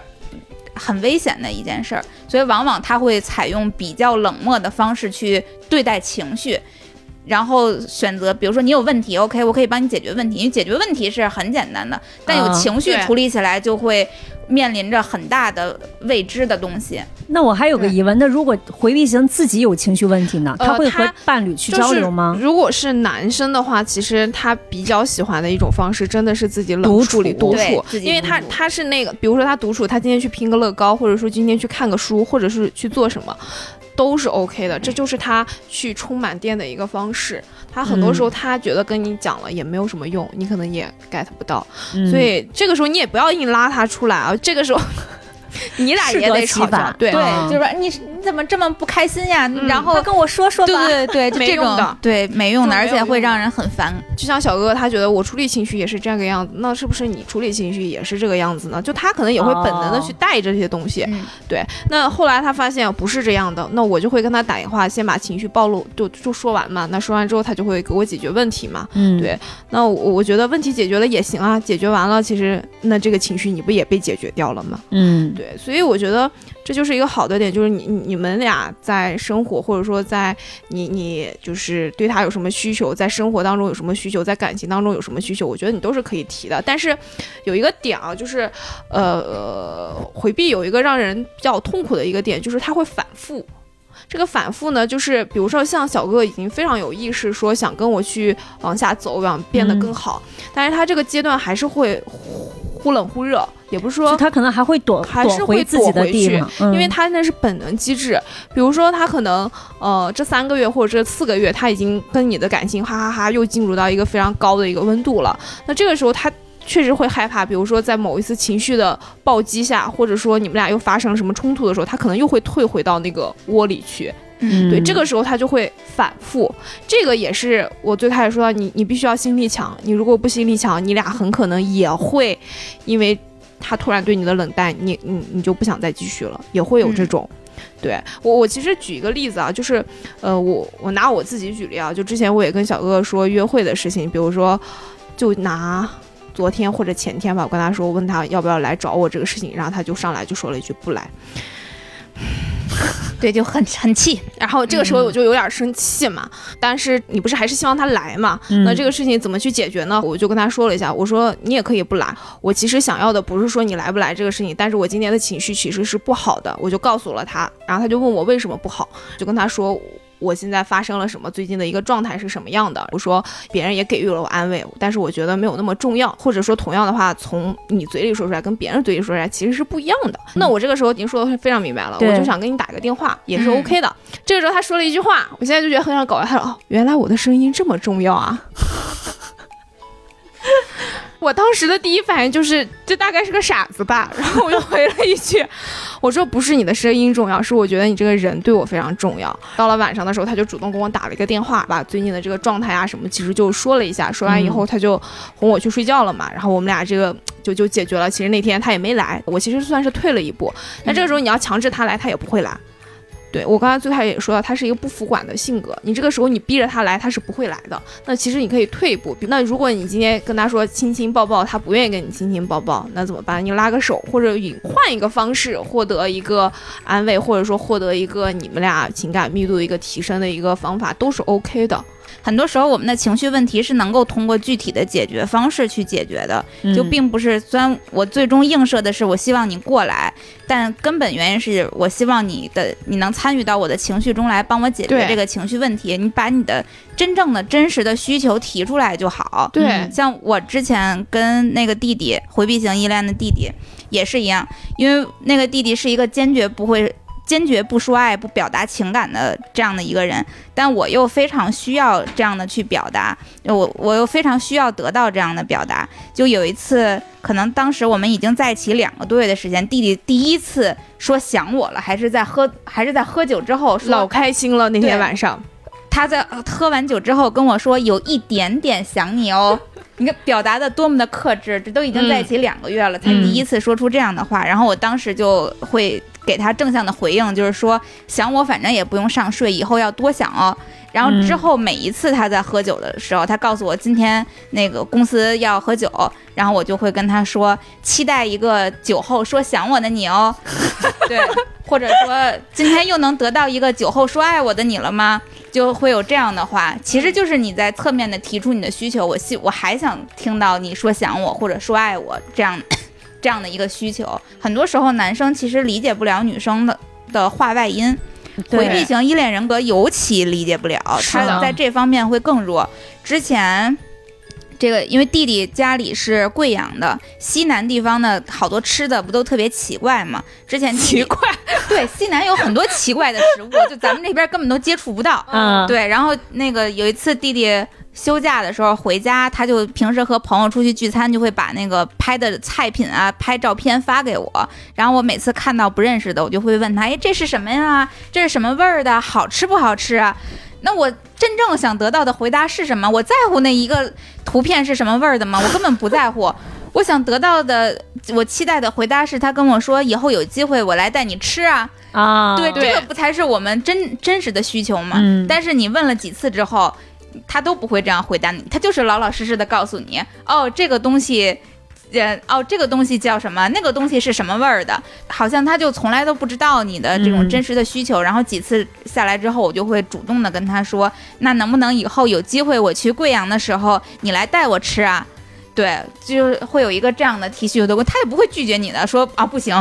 很危险的一件事儿。所以往往他会采用比较冷漠的方式去对待情绪。然后选择，比如说你有问题，OK，我可以帮你解决问题。因为解决问题是很简单的，但有啊情绪处理起来就会面临着很大的未知的东西。那我还有个疑问，那如果回避型自己有情绪问题呢？呃他会和伴侣去交流吗？如果是男生的话，其实他比较喜欢的一种方式，真的是自己冷独处理独处，因为他他是那个，比如说他独处，他今天去拼个乐高，或者说今天去看个书，或者是去做什么。都是 OK 的，这就是他去充满电的一个方式。他很多时候他觉得跟你讲了也没有什么用，你可能也 get 不到，嗯所以这个时候你也不要硬拉他出来啊。这个时候 你俩也得吵架，对就是说你你怎么这么不开心呀？嗯然后他跟我说说吧。对对 对，就没这种用的对没用的，而且会让人很烦。就像小哥哥，他觉得我处理情绪也是这个样子，那是不是你处理情绪也是这个样子呢？就他可能也会本能的去带着这些东西。对，那后来他发现不是这样的，那我就会跟他打电话，先把情绪暴露就就说完嘛。那说完之后，他就会给我解决问题嘛。嗯，对那我我觉得问题解决了也行啊，解决完了，其实那这个情绪你不也被解决掉了吗？嗯，对，所以我觉得这就是一个好的点，就是你你你们俩在生活，或者说在你你就是对他有什么需求，在生活当中有什么需求，在感情当中有什么需求，我觉得你都是可以提的。但是有一个点啊，就是呃呃，回避有一个让人比较痛苦的一个点，就是他会反复。这个反复呢，就是比如说像小哥哥已经非常有意识，说想跟我去往下走，想变得更好，但是他这个阶段还是会忽忽冷忽热，也不是说就他可能还会躲还是会躲回自己回去地方，嗯因为他那是本能机制。比如说，他可能呃这三个月或者这四个月，他已经跟你的感情哈哈哈又进入到一个非常高的一个温度了。那这个时候他。确实会害怕，比如说在某一次情绪的暴击下，或者说你们俩又发生了什么冲突的时候，他可能又会退回到那个窝里去。嗯对，这个时候他就会反复。这个也是我最开始说到，你你必须要心力强，你如果不心力强，你俩很可能也会因为他突然对你的冷淡，你你你就不想再继续了，也会有这种。对我，我其实举一个例子啊，就是，呃，我我拿我自己举例啊，就之前我也跟小哥哥说约会的事情，比如说，就拿昨天或者前天吧，我跟他说，我问他要不要来找我这个事情，然后他就上来就说了一句不来，对，就很很气。然后这个时候我就有点生气嘛，但是你不是还是希望他来嘛？嗯那这个事情怎么去解决呢？我就跟他说了一下，我说你也可以不来，我其实想要的不是说你来不来这个事情，但是我今天的情绪其实是不好的，我就告诉了他，然后他就问我为什么不好，就跟他说。我现在发生了什么？最近的一个状态是什么样的？我说别人也给予了我安慰，但是我觉得没有那么重要，或者说同样的话，从你嘴里说出来跟别人嘴里说出来其实是不一样的。那我这个时候已经说的非常明白了，我就想跟你打个电话，也是嗯 OK 的。这个时候他说了一句话，我现在就觉得很想搞笑。他说：“哦，原来我的声音这么重要啊！” 我当时的第一反应就是，这大概是个傻子吧。然后我就回了一句：“我说不是你的声音重要，是我觉得你这个人对我非常重要。”到了晚上的时候，他就主动给我打了一个电话，把最近的这个状态啊什么，其实就说了一下。说完以后，他就哄我去睡觉了嘛。然后我们俩这个就就解决了。其实那天他也没来，我其实算是退了一步。那这个时候你要强制他来，他也不会来。对我刚才最开始也说到，他是一个不服管的性格。你这个时候你逼着他来，他是不会来的。那其实你可以退一步。那如果你今天跟他说亲亲抱抱，他不愿意跟你亲亲抱抱，那怎么办？你拉个手，或者以换一个方式获得一个安慰，或者说获得一个你们俩情感密度的一个提升的一个方法，都是 OK 的。很多时候，我们的情绪问题是能够通过具体的解决方式去解决的，就嗯并不是。虽然我最终映射的是我希望你过来，但根本原因是我希望你的你能参与到我的情绪中来，帮我解决这个情绪问题。你把你的真正的真实的需求提出来就好。对嗯像我之前跟那个弟弟回避型依恋的弟弟也是一样，因为那个弟弟是一个坚决不会。坚决不说爱、不表达情感的这样的一个人，但我又非常需要这样的去表达，我我又非常需要得到这样的表达。就有一次，可能当时我们已经在一起两个多月的时间，弟弟第一次说想我了，还是在喝还是在喝酒之后说老开心了那天晚上，他在呃喝完酒之后跟我说有一点点想你哦，你看表达的多么的克制，这都已经在一起两个月了，才嗯第一次说出这样的话。然后我当时就会给他正向的回应，就是说想我反正也不用上税，以后要多想哦。然后之后每一次他在喝酒的时候，他告诉我今天那个公司要喝酒，然后我就会跟他说期待一个酒后说想我的你哦，对，或者说今天又能得到一个酒后说爱我的你了吗？就会有这样的话，其实就是你在侧面的提出你的需求，我希我还想听到你说想我或者说爱我这样这样的一个需求。很多时候男生其实理解不了女生的的话外音，回避型依恋人格尤其理解不了，他在这方面会更弱。之前。这个，因为弟弟家里是贵阳的，西南地方的好多吃的不都特别奇怪吗？之前弟弟怪，对西南有很多奇怪的食物，就咱们这边根本都接触不到。嗯，对，然后那个有一次弟弟休假的时候回家，他就平时和朋友出去聚餐，就会把那个拍的菜品啊、拍照片发给我。然后我每次看到不认识的，我就会问他：“哎，这是什么呀？这是什么味儿的？好吃不好吃啊？”那我真正想得到的回答是什么？我在乎那一个图片是什么味儿的吗？我根本不在乎。我想得到的，我期待的回答是他跟我说：“以后有机会我来带你吃啊。”啊，对，对这个不才是我们真真实的需求吗？嗯但是你问了几次之后，他都不会这样回答你，他就是老老实实的告诉你，哦，这个东西。呃，哦，这个东西叫什么？那个东西是什么味儿的？好像他就从来都不知道你的这种嗯真实的需求。然后几次下来之后，我就会主动的跟他说，那能不能以后有机会我去贵阳的时候，你来带我吃啊？对，就会有一个这样的提需的，他也不会拒绝你的，说啊不行，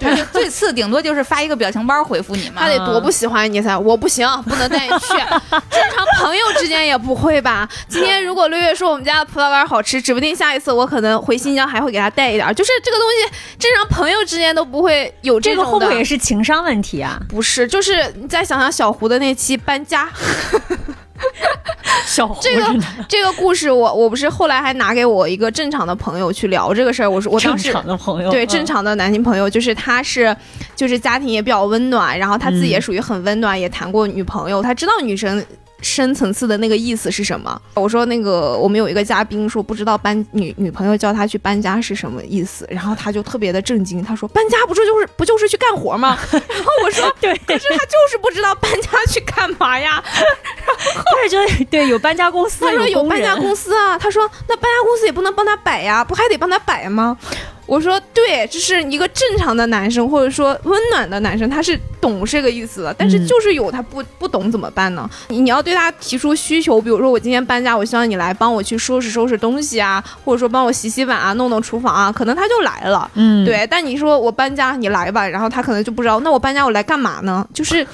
他就最次顶多就是发一个表情包回复你嘛他。得多不喜欢你才，我不行，不能带你去。正常朋友之间也不会吧？今天如果六月说我们家的葡萄干好吃，指不定下一次我可能回新疆还会给他带一点。就是这个东西，正常朋友之间都不会有这个种的。会不会也是情商问题啊？不是，就是你再想想小胡的那期搬家 这个这个故事我，我不是后来还拿给我一个正常的朋友去聊这个事儿。我说我当正时常的朋友，对嗯正常的男性朋友，就是他是，就是家庭也比较温暖，然后他自己也嗯属于很温暖，也谈过女朋友，他知道女生深层次的那个意思是什么。我说那个我们有一个嘉宾说不知道搬女女朋友叫他去搬家是什么意思，然后他就特别的震惊，他说搬家不是就是不就是去干活吗？然后我说 对，可是他就是不知道搬家去干嘛呀。对，就对有搬家公司，他说有搬家公司啊，他说那搬家公司也不能帮他摆呀，不还得帮他摆吗？我说对，这是一个正常的男生或者说温暖的男生，他是懂这个意思的，但是嗯就是有他不不懂怎么办呢？你你要对他提出需求，比如说我今天搬家，我希望你来帮我去收拾收拾东西啊，或者说帮我洗洗碗啊，弄弄厨房啊，可能他就来了。嗯，对，但你说我搬家，你来吧，然后他可能就不知道，那我搬家我来干嘛呢？就是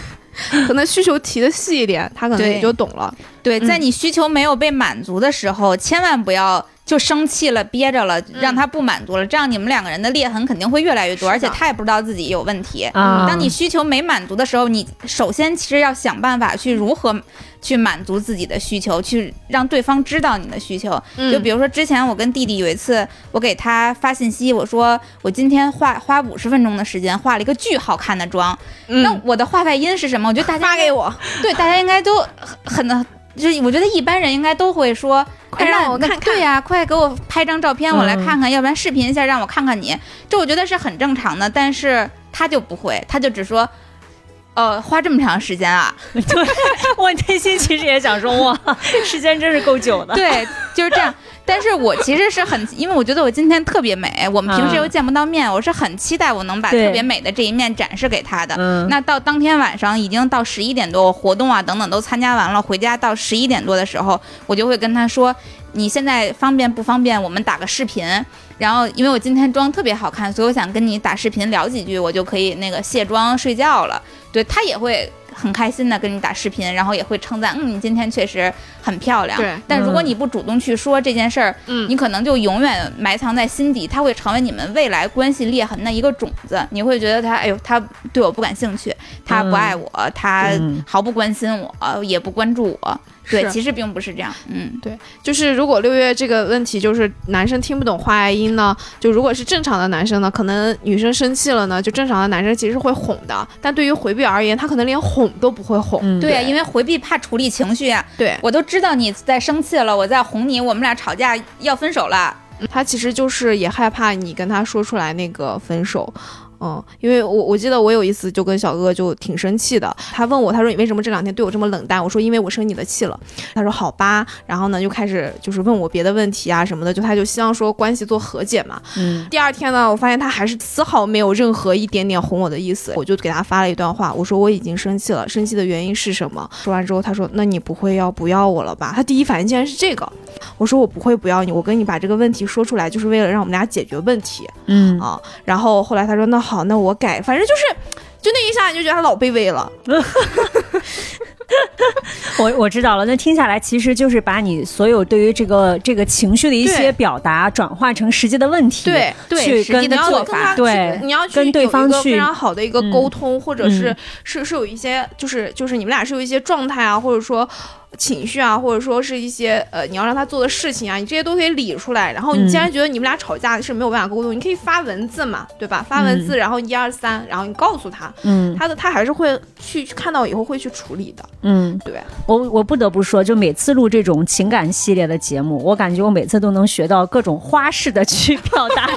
可能需求提的细一点，他可能也就懂了。对，嗯在你需求没有被满足的时候，千万不要就生气了、憋着了，让他不满足了，这样你们两个人的裂痕肯定会越来越多，而且他也不知道自己有问题。啊，当你需求没满足的时候，你首先其实要想办法去如何去满足自己的需求，去让对方知道你的需求。嗯。就比如说之前我跟弟弟有一次，我给他发信息，我说我今天画花五十分钟的时间画了一个巨好看的妆，那嗯，我的画外音是什么？我觉得大家 发给我，对，大家应该都很很，就是我觉得一般人应该都会说，快让我看看对呀、快给我拍张照片，我来嗯看看，要不然视频一下让我看看你，这我觉得是很正常的。但是他就不会，他就只说，呃，花这么长时间啊，对，我内心其实也想说，哇，时间真是够久的。对，就是这样。但是我其实是很，因为我觉得我今天特别美，我们平时又见不到面，我是很期待我能把特别美的这一面展示给他的。嗯，那到当天晚上已经到十一点多，我活动啊等等都参加完了，回家到十一点多的时候，我就会跟他说：“你现在方便不方便？我们打个视频。”然后因为我今天妆特别好看，所以我想跟你打视频聊几句，我就可以那个卸妆睡觉了。对他也会很开心的跟你打视频，然后也会称赞：“嗯，你今天确实很漂亮。”对但如果嗯你不主动去说这件事儿，嗯你可能就永远埋藏在心底，它会成为你们未来关系裂痕的一个种子。你会觉得他，哎呦，他对我不感兴趣，他不爱我，他嗯毫不关心我，也不关注我。对，其实并不是这样。嗯，对就是如果六月这个问题就是男生听不懂话外音呢，就如果是正常的男生呢，可能女生生气了呢，就正常的男生其实会哄的，但对于回避而言，他可能连哄哄都不会哄。嗯，对，因为回避怕处理情绪啊。对我都知道你在生气了，我在哄你，我们俩吵架要分手了。他其实就是也害怕你跟他说出来那个分手。嗯，因为我我记得我有一次就跟小哥哥就挺生气的，他问我，他说你为什么这两天对我这么冷淡？我说因为我生你的气了。他说好吧，然后呢就开始就是问我别的问题啊什么的，就他就希望说关系做和解嘛。嗯第二天呢，我发现他还是丝毫没有任何一点点哄我的意思，我就给他发了一段话，我说我已经生气了，生气的原因是什么？说完之后，他说那你不会要不要我了吧？他第一反应竟然是这个，我说我不会不要你，我跟你把这个问题说出来，就是为了让我们俩解决问题嗯啊。然后后来他说那好，那我改，反正就是。就那一下你就觉得他老卑微了，我我知道了，那听下来其实就是把你所有对于这个这个情绪的一些表达转化成实际的问题，对对去跟实际的做法对你要去跟对方去个非常好的一个嗯沟通，或者是嗯是是有一些就是就是你们俩是有一些状态啊，或者说情绪啊，或者说是一些呃你要让他做的事情啊，你这些都可以理出来。然后你嗯既然觉得你们俩吵架是没有办法沟通，你可以发文字嘛，对吧？发文字，然后一二三，然后你告诉他，嗯他的他还是会去看到以后会去处理的，嗯，对。我我不得不说，就每次录这种情感系列的节目，我感觉我每次都能学到各种花式的去 表达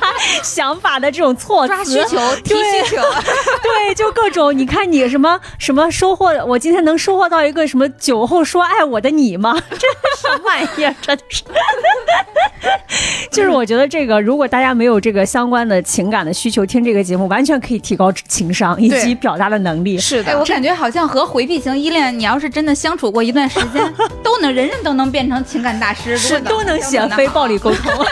想法的这种措辞，抓需求、需求，对，就各种，你看你什么什么收获，我今天能收获到一个什么酒后说爱我的你吗？这是什么玩意儿？真的是，就是我觉得这个，如果大家没有这个相关的情感的需求，听这个节目完全可以提高情商以及表达的能力。是的，我感觉好像和回避型依恋，你要是真的相处过一段时间，都能人人都能变成情感大师，是的都能写非暴力沟通。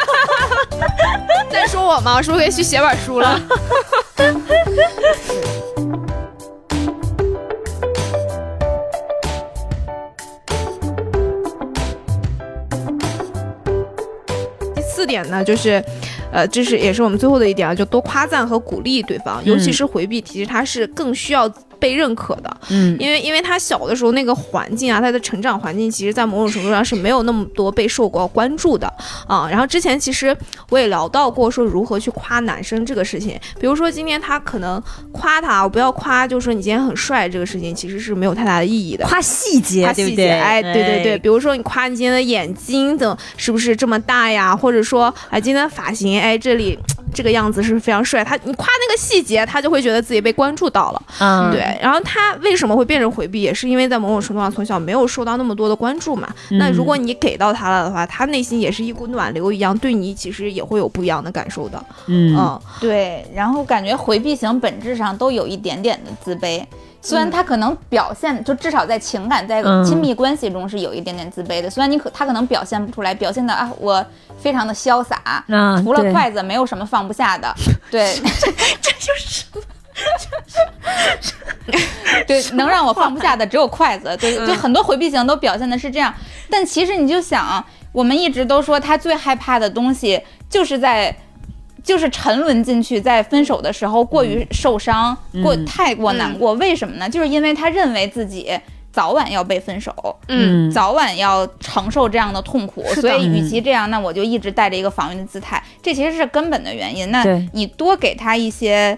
在说我吗？是不是可以去写本书了？第四点呢，就是，呃，这是也是我们最后的一点啊，就多夸赞和鼓励对方，尤其是回避，其实他是更需要被认可的。嗯因为因为他小的时候那个环境啊，他的成长环境，其实在某种程度上是没有那么多被受过关注的啊。然后之前其实我也聊到过，说如何去夸男生这个事情。比如说今天他可能夸他，我不要夸，就说你今天很帅这个事情，其实是没有太大的意义的。夸细节，夸细节，对不对？哎，对对对，比如说你夸你今天的眼睛怎是不是这么大呀？或者说，哎，今天的发型，哎，这里这个样子是非常帅？他你夸那个细节，他就会觉得自己被关注到了。嗯，对，然后他为什么会变成回避，也是因为在某种程度上从小没有受到那么多的关注嘛。那如果你给到他了的话，他内心也是一股暖流一样，对你其实也会有不一样的感受的。嗯嗯，对，然后感觉回避型本质上都有一点点的自卑，虽然他可能表现，就至少在情感在嗯亲密关系中是有一点点自卑的。虽然你可他可能表现不出来，表现的啊我非常的潇洒，除了筷子没有什么放不下的。对，对，能让我放不下的只有筷子。对，就很多回避型都表现的是这样，但其实你就想，我们一直都说他最害怕的东西就是在。就是沉沦进去，在分手的时候过于受伤，过太过难过。为什么呢？就是因为他认为自己早晚要被分手，嗯，早晚要承受这样的痛苦，所以与其这样，那我就一直带着一个防御的姿态，这其实是根本的原因。那对你多给他一些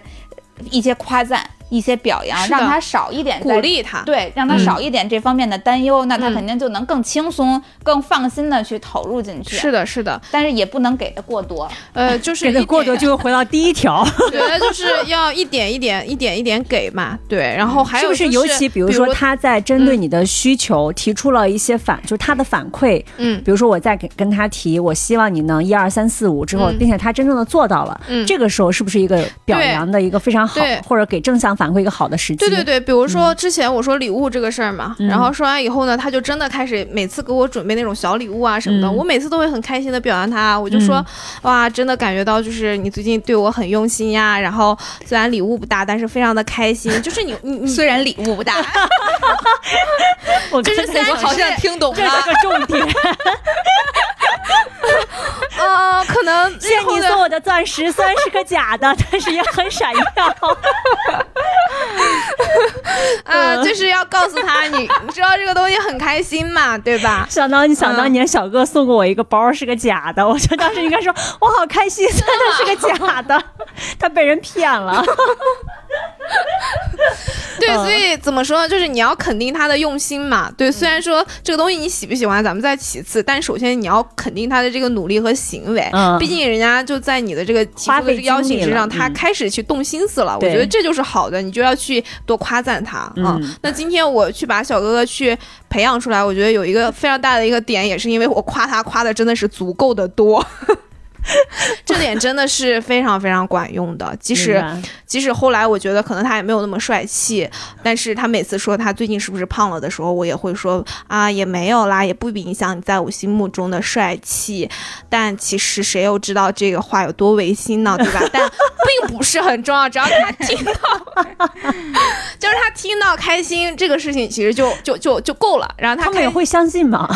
一些夸赞，一些表扬，让他少一点鼓励他。对，让他嗯少一点这方面的担忧，那他嗯肯定就能更轻松、更放心的去投入进去。是，的，是的，但是也不能给的过多。呃，就是给的过多就会回到第一条，对，就是要一点一点、一点一点给嘛。对，然后还有、是不是？尤其比如说他在针对你的需求提出了一些反，就是他的反馈，嗯比如说我在给跟他提，我希望你能一二三四五之后，嗯并且他真正的做到了，嗯这个时候是不是一个表扬的一个非常好，或者给正向反馈一个好的时机？对对对，比如说之前我说礼物这个事儿嘛，嗯。然后说完以后呢，他就真的开始每次给我准备那种小礼物啊什么的，嗯。我每次都会很开心的表扬他，我就说、嗯。哇，真的感觉到就是你最近对我很用心呀，然后虽然礼物不大，但是非常的开心，就是你你你虽然礼物不大，我 就是刚才虽然好像听懂这是个重点。呃，可能谢你送我的钻石，虽然是个假的，但是也很闪耀。呃，就是要告诉他你 你知道这个东西很开心嘛，对吧？想当你想当年，小哥送过我一个包，是个假的，我就当时应该说，我好开心，虽然它是个假的，他被人骗了。对，所以怎么说呢？就是你要肯定他的用心嘛。对，虽然说这个东西你喜不喜欢，咱们再其次，但首先你要肯定他的这个努力和行为。嗯毕竟人家就在你的这个提花费出的这个邀请之上，他开始去动心思了。我觉得这就是好的，你就要去多夸赞他啊。嗯那今天我去把小哥哥去培养出来，我觉得有一个非常大的一个点，也是因为我夸他夸的真的是足够的多。这点真的是非常非常管用的，即使即使后来我觉得可能他也没有那么帅气，但是他每次说他最近是不是胖了的时候，我也会说啊也没有啦，也不影响你在我心目中的帅气。但其实谁又知道这个话有多违心呢，对吧？但 并不是很重要，只要他听到，就是他听到开心这个事情，其实就就就就够了。然后他开他们也会相信吗？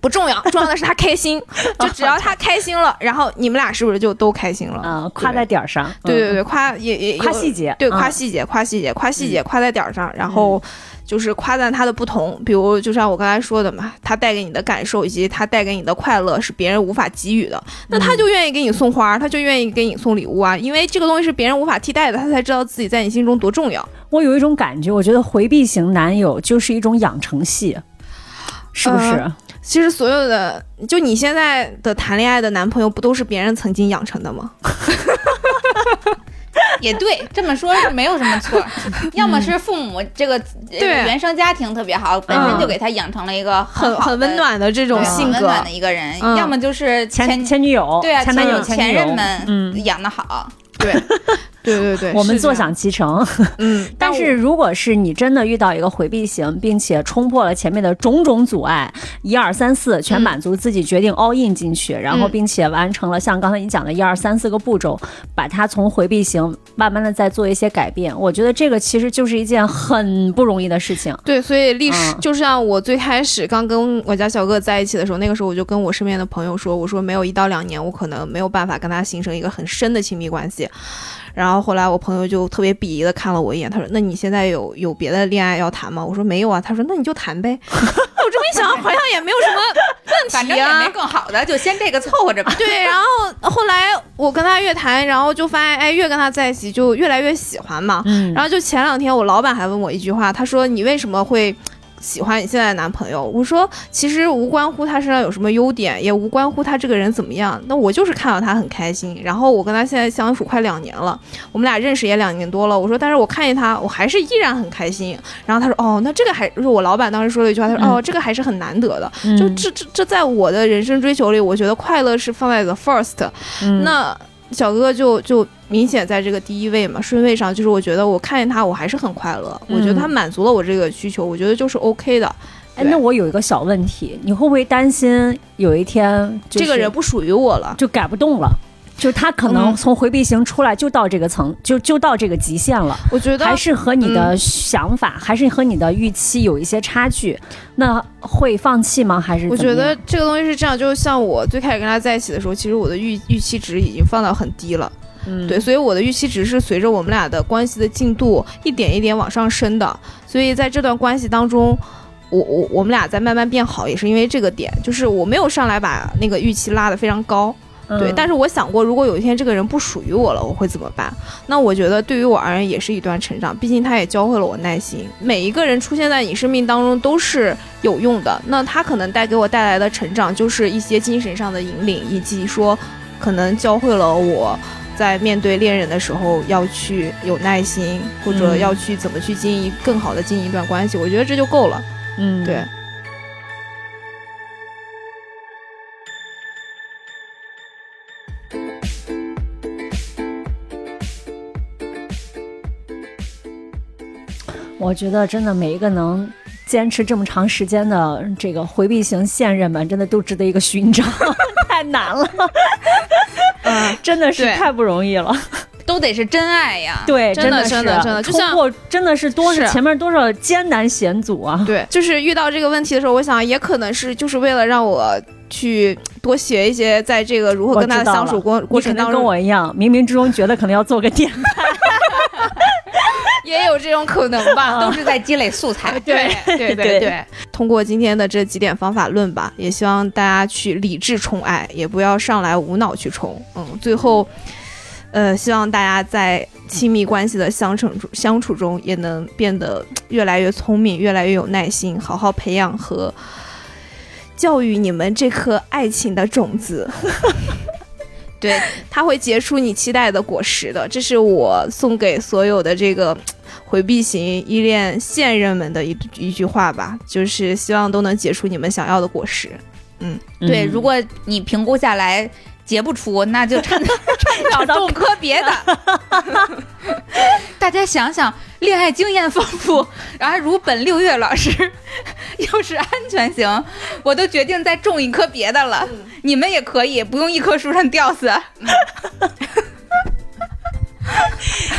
不重要，重要的是他开心，就只要他开心了，然后你们俩是不是就都开心了？嗯，夸在点儿上。嗯，对对对，夸也也有夸细节。对，嗯夸细节，夸细节，夸细节，夸在点儿上，然后就是夸赞他的不同，比如就像我刚才说的嘛，他带给你的感受以及他带给你的快乐是别人无法给予的，那他就愿意给你送花，他就愿意给你送礼物啊，因为这个东西是别人无法替代的，他才知道自己在你心中多重要。我有一种感觉，我觉得回避型男友就是一种养成系，是不是？呃其实所有的，就你现在的谈恋爱的男朋友，不都是别人曾经养成的吗？也对，这么说是没有什么错。要么是父母这个原生家庭特别好，本身就给他养成了一个很很温暖的这种性格。温暖，的一个人；嗯。要么就是前前前女友，对啊，前男友、前任们嗯，养的好。对，对 对对，我们坐享其成。嗯，但是如果是你真的遇到一个回避型，并且冲破了前面的种种阻碍，一二三四全满足自己，决定 all in 进去，然后嗯并且完成了像刚才你讲的一二三四个步骤，把它从回避型慢慢的再做一些改变，我觉得这个其实就是一件很不容易的事情。对，所以历史、嗯就像我最开始刚跟我家小哥在一起的时候，那个时候我就跟我身边的朋友说，我说没有一到两年，我可能没有办法跟他形成一个很深的亲密关系。然后后来我朋友就特别鄙夷的看了我一眼，他说：“那你现在有有别的恋爱要谈吗？”我说：“没有啊。”他说：“那你就谈呗。” 我这么一想，好像也没有什么问题啊反正也没。更好的，就先这个凑合着吧。对，然后后来我跟他越谈，然后就发现，哎，越跟他在一起就越来越喜欢嘛。嗯，然后就前两天，我老板还问我一句话，他说：“你为什么会喜欢你现在的男朋友？”我说：“其实无关乎他身上有什么优点，也无关乎他这个人怎么样。那我就是看到他很开心。然后我跟他现在相处快两年了，我们俩认识也两年多了。我说，但是我看见他，我还是依然很开心。然后他说：‘哦，那这个还就是我老板当时说了一句话，他说：‘嗯哦，这个还是很难得的。’嗯就这这这，在我的人生追求里，我觉得快乐是放在 the first。嗯那小哥哥就就明显在这个第一位嘛，顺位上就是我觉得我看见他我还是很快乐，我觉得他满足了我这个需求，我觉得就是 OK 的。哎，那我有一个小问题，你会不会担心有一天、就是、这个人不属于我了，就改不动了？就他可能嗯。从回避型出来就到这个层，就就到这个极限了。我觉得还是和你嗯。的想法，还是和你的预期有一些差距，那会放弃吗？还是我觉得这个东西是这样，就像我最开始跟他在一起的时候，其实我的预预期值已经放到很低了，嗯。对，所以我的预期值是随着我们俩的关系的进度一点一点往上升的，所以在这段关系当中。我我我们俩在慢慢变好，也是因为这个点，就是我没有上来把那个预期拉得非常高，对，但是是我想过，如果有一天这个人不属于我了，我会怎么办？那我觉得对于我而言也是一段成长，毕竟他也教会了我耐心。每一个人出现在你生命当中都是有用的，那他可能带给我带来的成长，就是一些精神上的引领，以及说可能教会了我。在面对恋人的时候，要去有耐心，或者嗯要去怎么去经营更好的经营一段关系，我觉得这就够了。嗯对，我觉得真的每一个能坚持这么长时间的这个回避型现任们，真的都值得一个勋章，太难了，嗯，真的是太不容易了。都得是真爱呀。对，真的是真的真的就像真的是多少是前面多少艰难险阻啊！对，就是遇到这个问题的时候，我想也可能是就是为了让我去多学一些，在这个如何跟他相处过过程当中，我一样，冥冥之中觉得可能要做个电台。也有这种可能吧。都是在积累素材。对对对对对，通过今天的这几点方法论吧，也希望大家去理智宠爱，也不要上来无脑去宠。嗯，最后，呃，希望大家在亲密关系的相处中相处中，也能变得越来越聪明，越来越有耐心，好好培养和教育你们这颗爱情的种子。对，它会结出你期待的果实的。这是我送给所有的这个回避型依恋现任们的一一句话吧，就是希望都能结出你们想要的果实。嗯对，如果你评估下来结不出，那就趁 趁早种棵别的。大家想想，恋爱经验丰富，然后如本六月老师，又是安全型，我都决定再种一棵别的了。你们也可以，不用一棵树上吊死。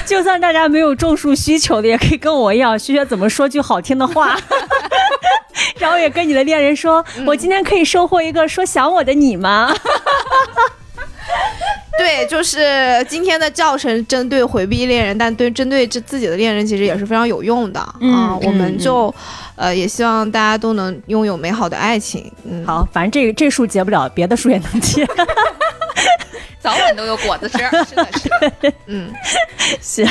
就算大家没有种树需求的，也可以跟我一样学学怎么说句好听的话，然后也跟你的恋人说：“我今天可以收获一个说想我的你吗对，就是今天的教程针对回避恋人，但对针对这自己的恋人其实也是非常有用的啊、嗯我们嗯就、呃也希望大家都能拥有美好的爱情。嗯，？”好，反正这这树结不了，别的树也能结。早晚都有果子吃。是的，是的，嗯，行，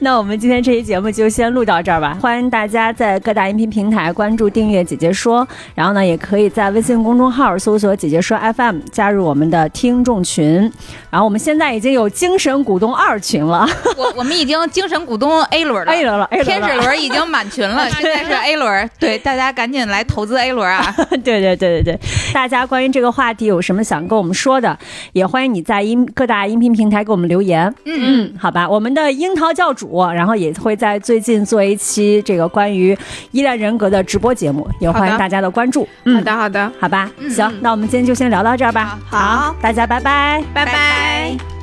那我们今天这期节目就先录到这儿吧。欢迎大家在各大音频平台关注、订阅“姐姐说”，然后呢，也可以在微信公众号搜索“姐姐说 FM”，加入我们的听众群。然后我们现在已经有精神股东二群了 我我们已经精神股东 A 轮了，A 轮了天使。轮已经满群了，现在是 A 轮。对，大家赶紧来投资 A 轮啊！对对对对对，大家关于这个话题有什么想跟我们说的，也欢迎你在音各大音频平台给我们留言。嗯嗯，好吧，我们的樱桃教主，然后也会在最近做一期这个关于依恋人格的直播节目，也欢迎大家的关注。好嗯，的，好的，好吧，嗯行，那我们今天就先聊到这儿吧。好大家拜拜。拜拜